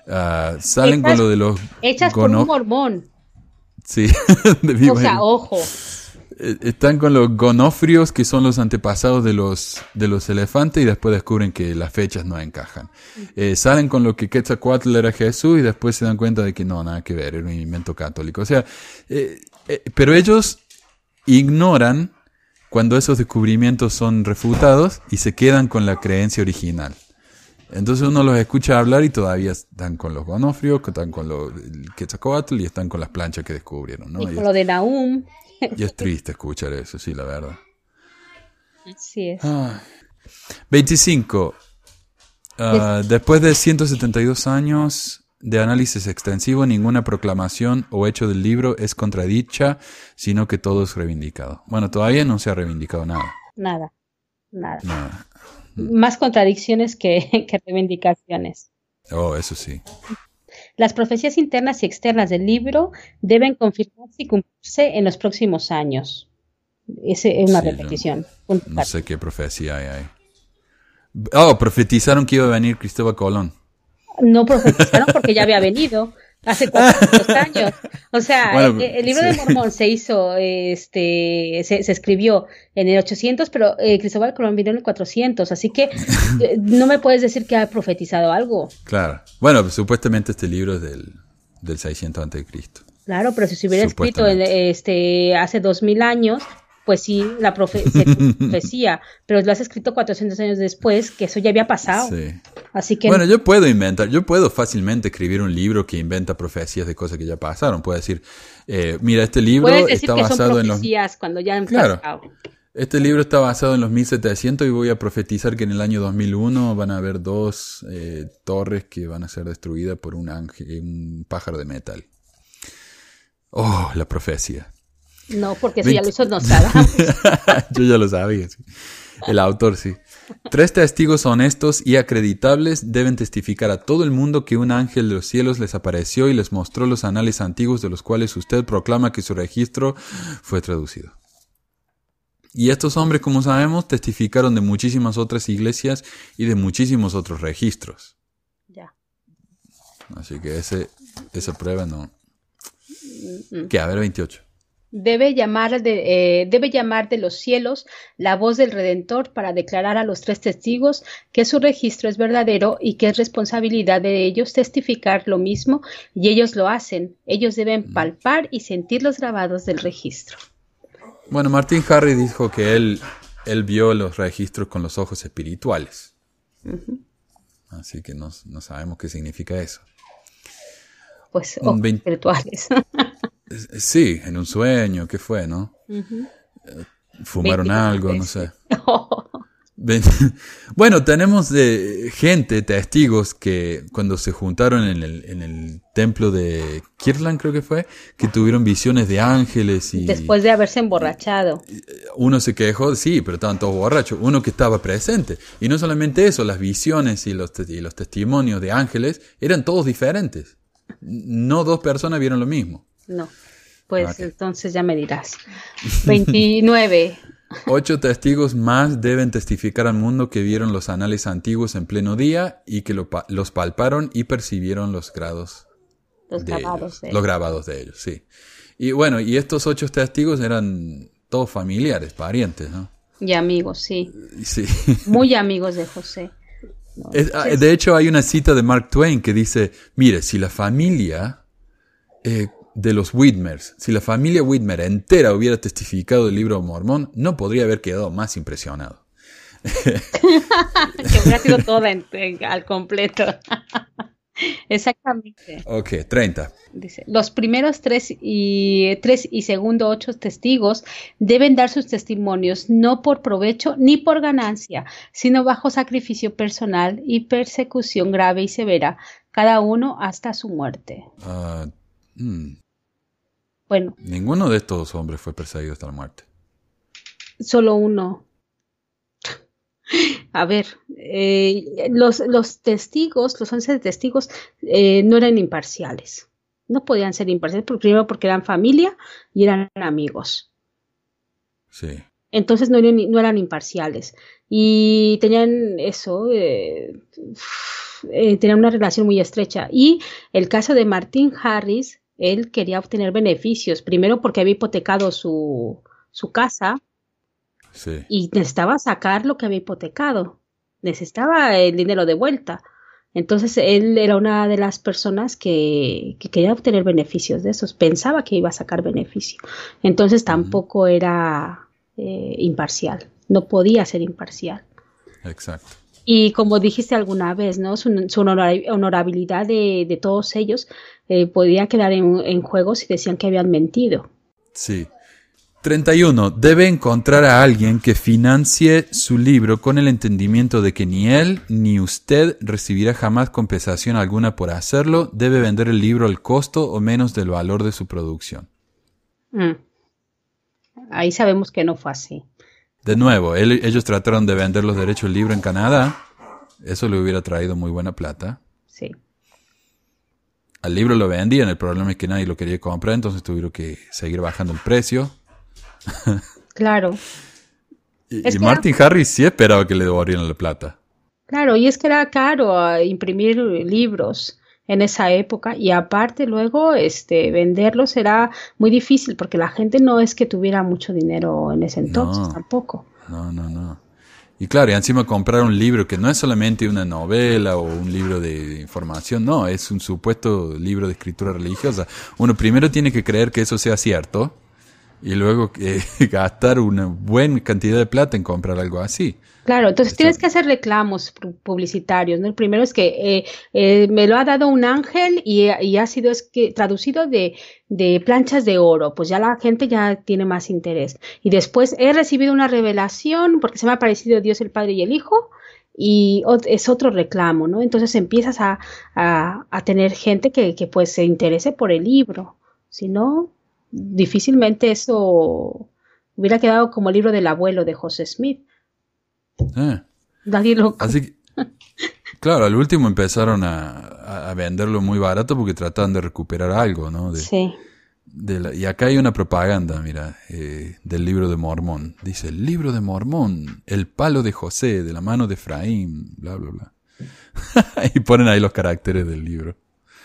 Speaker 2: Ah, salen con lo de los...
Speaker 4: Hechas por un mormón.
Speaker 2: Sí.
Speaker 4: o sea, ojo.
Speaker 2: Eh, están con los gonofrios, que son los antepasados de los, de los elefantes, y después descubren que las fechas no encajan. Eh, salen con lo que Quetzalcoatl era Jesús, y después se dan cuenta de que no, nada que ver, era un invento católico. O sea, eh, eh, pero ellos ignoran cuando esos descubrimientos son refutados y se quedan con la creencia original. Entonces uno los escucha hablar y todavía están con los gonofrios, están con los Quetzalcoatl y están con las planchas que descubrieron. ¿no?
Speaker 4: Y con lo de Naum.
Speaker 2: Y es triste escuchar eso, sí, la verdad.
Speaker 4: Así es.
Speaker 2: 25. Ah, después de 172 años, de análisis extensivo, ninguna proclamación o hecho del libro es contradicha, sino que todo es reivindicado. Bueno, todavía no se ha reivindicado nada.
Speaker 4: Nada, nada. Más contradicciones que, que reivindicaciones.
Speaker 2: Oh, eso sí.
Speaker 4: Las profecías internas y externas del libro deben confirmarse y cumplirse en los próximos años. Esa es una repetición.
Speaker 2: no sé qué profecía hay ahí. Oh, profetizaron que iba a venir Cristóbal Colón
Speaker 4: no profetizaron porque ya había venido hace 400 años. O sea, el, libro de Mormón se hizo, este, se, escribió en el 800, pero eh, Cristóbal Colón vino en el 400, así que eh, no me puedes decir que ha profetizado algo.
Speaker 2: Claro. Bueno, supuestamente este libro es del, del 600 a.C.
Speaker 4: Claro, pero si se hubiera escrito este, hace 2000 años, pues sí, la profecía, pero lo has escrito 400 años después, que eso ya había pasado. Sí. Así que...
Speaker 2: Bueno, yo puedo inventar, yo puedo fácilmente escribir un libro que inventa profecías de cosas que ya pasaron. Puedo decir, eh, mira, este libro está basado en los...
Speaker 4: cuando ya han claro.
Speaker 2: Este libro está basado en los 1700 y voy a profetizar que en el año 2001 van a haber dos eh, torres que van a ser destruidas por un ángel, un pájaro de metal. Oh, la profecía.
Speaker 4: No, porque eso ya lo hizo
Speaker 2: Yo ya lo sabía. El autor, sí. Tres testigos honestos y acreditables deben testificar a todo el mundo que un ángel de los cielos les apareció y les mostró los anales antiguos de los cuales usted proclama que su registro fue traducido. Y estos hombres, como sabemos, testificaron de muchísimas otras iglesias y de muchísimos otros registros.
Speaker 4: Ya.
Speaker 2: Así que ese, esa prueba no. Mm, mm. ¿Qué? A ver, 28.
Speaker 4: Debe llamar, de, eh, debe llamar de los cielos la voz del Redentor para declarar a los tres testigos que su registro es verdadero y que es responsabilidad de ellos testificar lo mismo y ellos lo hacen. Ellos deben palpar y sentir los grabados del registro.
Speaker 2: Bueno, Martín Harry dijo que él, él vio los registros con los ojos espirituales. Así que no, sabemos qué significa eso.
Speaker 4: Pues ojos espirituales.
Speaker 2: Sí, en un sueño, ¿qué fue, no? Fumaron algo, no sé. bueno, tenemos de gente, testigos, que cuando se juntaron en el, en el templo de Kirtland, creo que fue, que tuvieron visiones de ángeles y...
Speaker 4: Después de haberse emborrachado.
Speaker 2: Uno se quejó, sí, pero estaban todos borrachos. Uno que estaba presente. Y no solamente eso, las visiones y los, y los testimonios de ángeles eran todos diferentes. No dos personas vieron lo mismo.
Speaker 4: No. Pues entonces ya me dirás. 29.
Speaker 2: Ocho testigos más deben testificar al mundo que vieron los anales antiguos en pleno día y que los palparon y percibieron los grados
Speaker 4: Los
Speaker 2: de
Speaker 4: grabados
Speaker 2: ellos,
Speaker 4: de
Speaker 2: los
Speaker 4: ellos.
Speaker 2: grabados de ellos, sí. Y bueno, y estos ocho testigos eran todos familiares, parientes, ¿no?
Speaker 4: Y amigos, sí.
Speaker 2: Y Sí.
Speaker 4: Muy amigos de José. ¿no?
Speaker 2: Es- ah, de hecho, hay una cita de Mark Twain que dice, mire, si la familia eh, de los Whitmers, si la familia Whitmer entera hubiera testificado del libro de Mormón, no podría haber quedado más impresionado.
Speaker 4: que hubiera sido toda en- en- al completo. Exactamente.
Speaker 2: Ok, 30.
Speaker 4: Dice, los primeros tres y, tres y segundo ocho testigos deben dar sus testimonios no por provecho ni por ganancia, sino bajo sacrificio personal y persecución grave y severa, cada uno hasta su muerte.
Speaker 2: Ah, mm,
Speaker 4: Bueno,
Speaker 2: ninguno de estos hombres fue perseguido hasta la muerte.
Speaker 4: solo uno. A ver, eh, los, los testigos, los once testigos, eh, no eran imparciales. No podían ser imparciales, primero porque eran familia y eran amigos.
Speaker 2: Sí.
Speaker 4: Entonces no eran, no eran imparciales. Y tenían eso, eh, tenían una relación muy estrecha. Y el caso de Martin Harris, él quería obtener beneficios, primero porque había hipotecado su, su casa
Speaker 2: Sí.
Speaker 4: y necesitaba sacar lo que había hipotecado, necesitaba el dinero de vuelta. Entonces él era una de las personas que, que quería obtener beneficios de esos, pensaba que iba a sacar beneficio. Entonces tampoco era eh, imparcial, no podía ser imparcial.
Speaker 2: Exacto.
Speaker 4: Y como dijiste alguna vez, ¿no? Su, su honora- honorabilidad de, de todos ellos eh, podía quedar en, en juego si decían que habían mentido.
Speaker 2: Sí. 31. Debe encontrar a alguien que financie su libro con el entendimiento de que ni él ni usted recibirá jamás compensación alguna por hacerlo. Debe vender el libro al costo o menos del valor de su producción.
Speaker 4: Mm. Ahí sabemos que no fue así.
Speaker 2: De nuevo, él- ellos trataron de vender los derechos libro en Canadá. Eso le hubiera traído muy buena plata.
Speaker 4: Sí.
Speaker 2: Al libro lo vendían, el problema es que nadie lo quería comprar, entonces tuvieron que seguir bajando el precio.
Speaker 4: Claro.
Speaker 2: Y, Martin Harris sí esperaba que le devolvieran la plata.
Speaker 4: Claro, y es que era caro eh, imprimir libros en esa época y aparte luego este venderlos era muy difícil porque la gente no es que tuviera mucho dinero en ese entonces
Speaker 2: No.
Speaker 4: tampoco.
Speaker 2: No, no, no. Y claro, y encima comprar un libro que no es solamente una novela o un libro de información, no, es un supuesto libro de escritura religiosa. Uno primero tiene que creer que eso sea cierto y luego gastar una buena cantidad de plata en comprar algo así.
Speaker 4: Claro, entonces tienes que hacer reclamos pu- publicitarios, ¿no? El primero es que eh, eh, me lo ha dado un ángel y, y ha sido es que, traducido de, de planchas de oro, pues ya la gente ya tiene más interés. Y después he recibido una revelación porque se me ha aparecido Dios el Padre y el Hijo y es otro reclamo, ¿no? Entonces empiezas a, a, a tener gente que, que pues se interese por el libro. Si no, difícilmente eso hubiera quedado como el libro del abuelo de José Smith.
Speaker 2: Eh,
Speaker 4: Nadie lo
Speaker 2: Así que, claro, al último empezaron a, venderlo muy barato porque trataban de recuperar algo, ¿no? De-
Speaker 4: Sí,
Speaker 2: de la- y acá hay una propaganda, mira, eh, del libro de Mormón. Dice, el libro de Mormón, el palo de José, de la mano de Efraín, bla, bla, bla. y ponen ahí los caracteres del libro.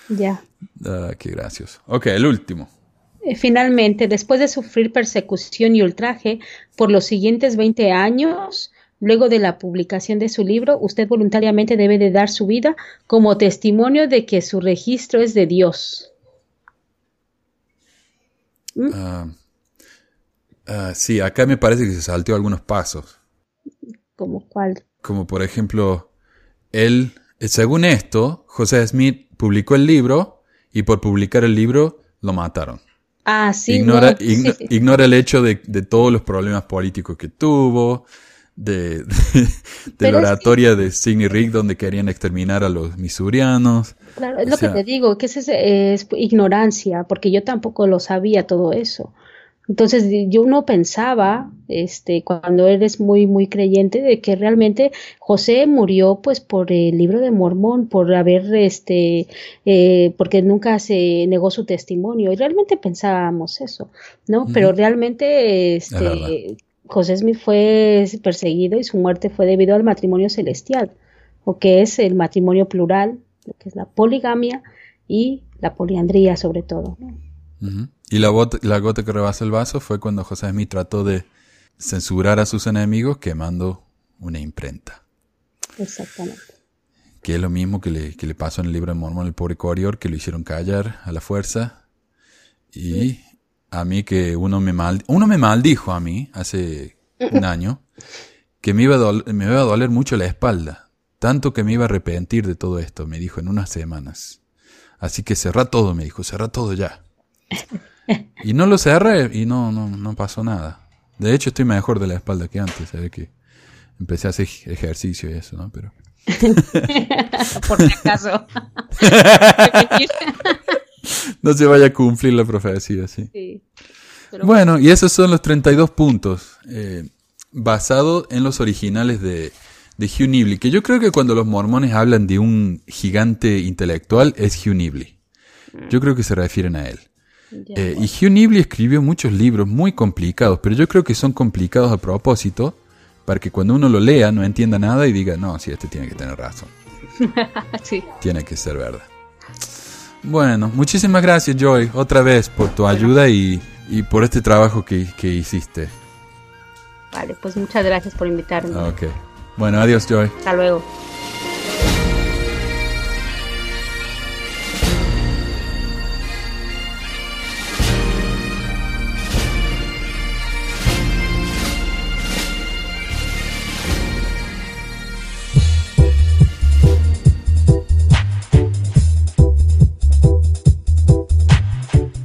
Speaker 4: ya.
Speaker 2: Ah, qué gracioso. Ok, el último.
Speaker 4: Eh, Finalmente, después de sufrir persecución y ultraje por los siguientes 20 años, luego de la publicación de su libro, usted voluntariamente debe de dar su vida como testimonio de que su registro es de Dios.
Speaker 2: Ah, ah, sí, acá me parece que se salteó algunos pasos.
Speaker 4: ¿Como cuál?
Speaker 2: Como por ejemplo, él, eh, según esto, José Smith publicó el libro y por publicar el libro lo mataron.
Speaker 4: Ah, sí,
Speaker 2: ignora,
Speaker 4: no,
Speaker 2: igno-
Speaker 4: sí.
Speaker 2: ignora el hecho de, de todos los problemas políticos que tuvo, de, de, de la
Speaker 4: es que-
Speaker 2: oratoria de Sidney Rick donde querían exterminar a los misurianos.
Speaker 4: Claro, es
Speaker 2: O
Speaker 4: lo
Speaker 2: sea-
Speaker 4: que te digo, que es, ese- es ignorancia, porque yo tampoco lo sabía todo eso. Entonces yo no pensaba, este, cuando eres muy, muy creyente, de que realmente José murió, pues, por el libro de Mormón, por haber, este, eh, porque nunca se negó su testimonio. Y realmente pensábamos eso, ¿no? Pero realmente, este. José Smith fue perseguido y su muerte fue debido al matrimonio celestial, o que es el matrimonio plural, lo que es la poligamia y la poliandría sobre todo.
Speaker 2: Y la, la gota que rebasa el vaso fue cuando José Smith trató de censurar a sus enemigos quemando una imprenta.
Speaker 4: Exactamente.
Speaker 2: Que es lo mismo que le, que le pasó en el libro de Mormón al pobre Corior, que lo hicieron callar a la fuerza. Y a mí que uno me, mal, uno me maldijo a mí hace un año que me iba, a me iba a doler mucho la espalda. Tanto que me iba a arrepentir de todo esto, me dijo en unas semanas. Así que cerrá todo, me dijo, cerrá todo ya. Y no lo cerré y no, no, no pasó nada. De hecho, estoy mejor de la espalda que antes. Que empecé a hacer ejercicio y eso, ¿no? Pero...
Speaker 4: Por si acaso.
Speaker 2: no se vaya a cumplir la profecía, sí. Bueno, y esos son los 32 puntos, eh, basados en los originales de, de Hugh Nibley, que yo creo que cuando los mormones hablan de un gigante intelectual es Hugh Nibley. Yo creo que se refieren a él. Eh, y Hugh Nibley escribió muchos libros muy complicados, pero yo creo que son complicados a propósito para que cuando uno lo lea no entienda nada y diga, no, sí, este tiene que tener razón.
Speaker 4: sí.
Speaker 2: Tiene que ser verdad. Bueno, muchísimas gracias Joy, otra vez por tu ayuda y, y por este trabajo que, que, hiciste.
Speaker 4: Vale, pues muchas gracias por invitarme.
Speaker 2: Ok. Bueno, adiós Joy.
Speaker 4: Hasta luego.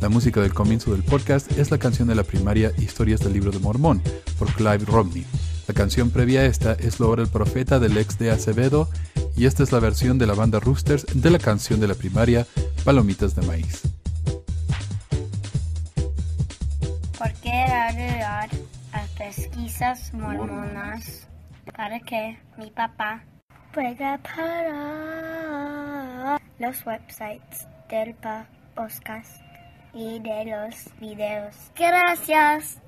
Speaker 2: La música del comienzo del podcast es la canción de la primaria Historias del Libro de Mormón por Clive Romney. La canción previa a esta es Lo el Profeta del ex de Acevedo y esta es la versión de la banda Roosters de la canción de la primaria Palomitas de Maíz.
Speaker 5: ¿Por qué ayudar a pesquisas mormonas para que mi papá pueda parar los websites del podcast? Y de los videos. Gracias.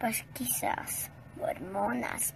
Speaker 5: Pues quizás hormonas.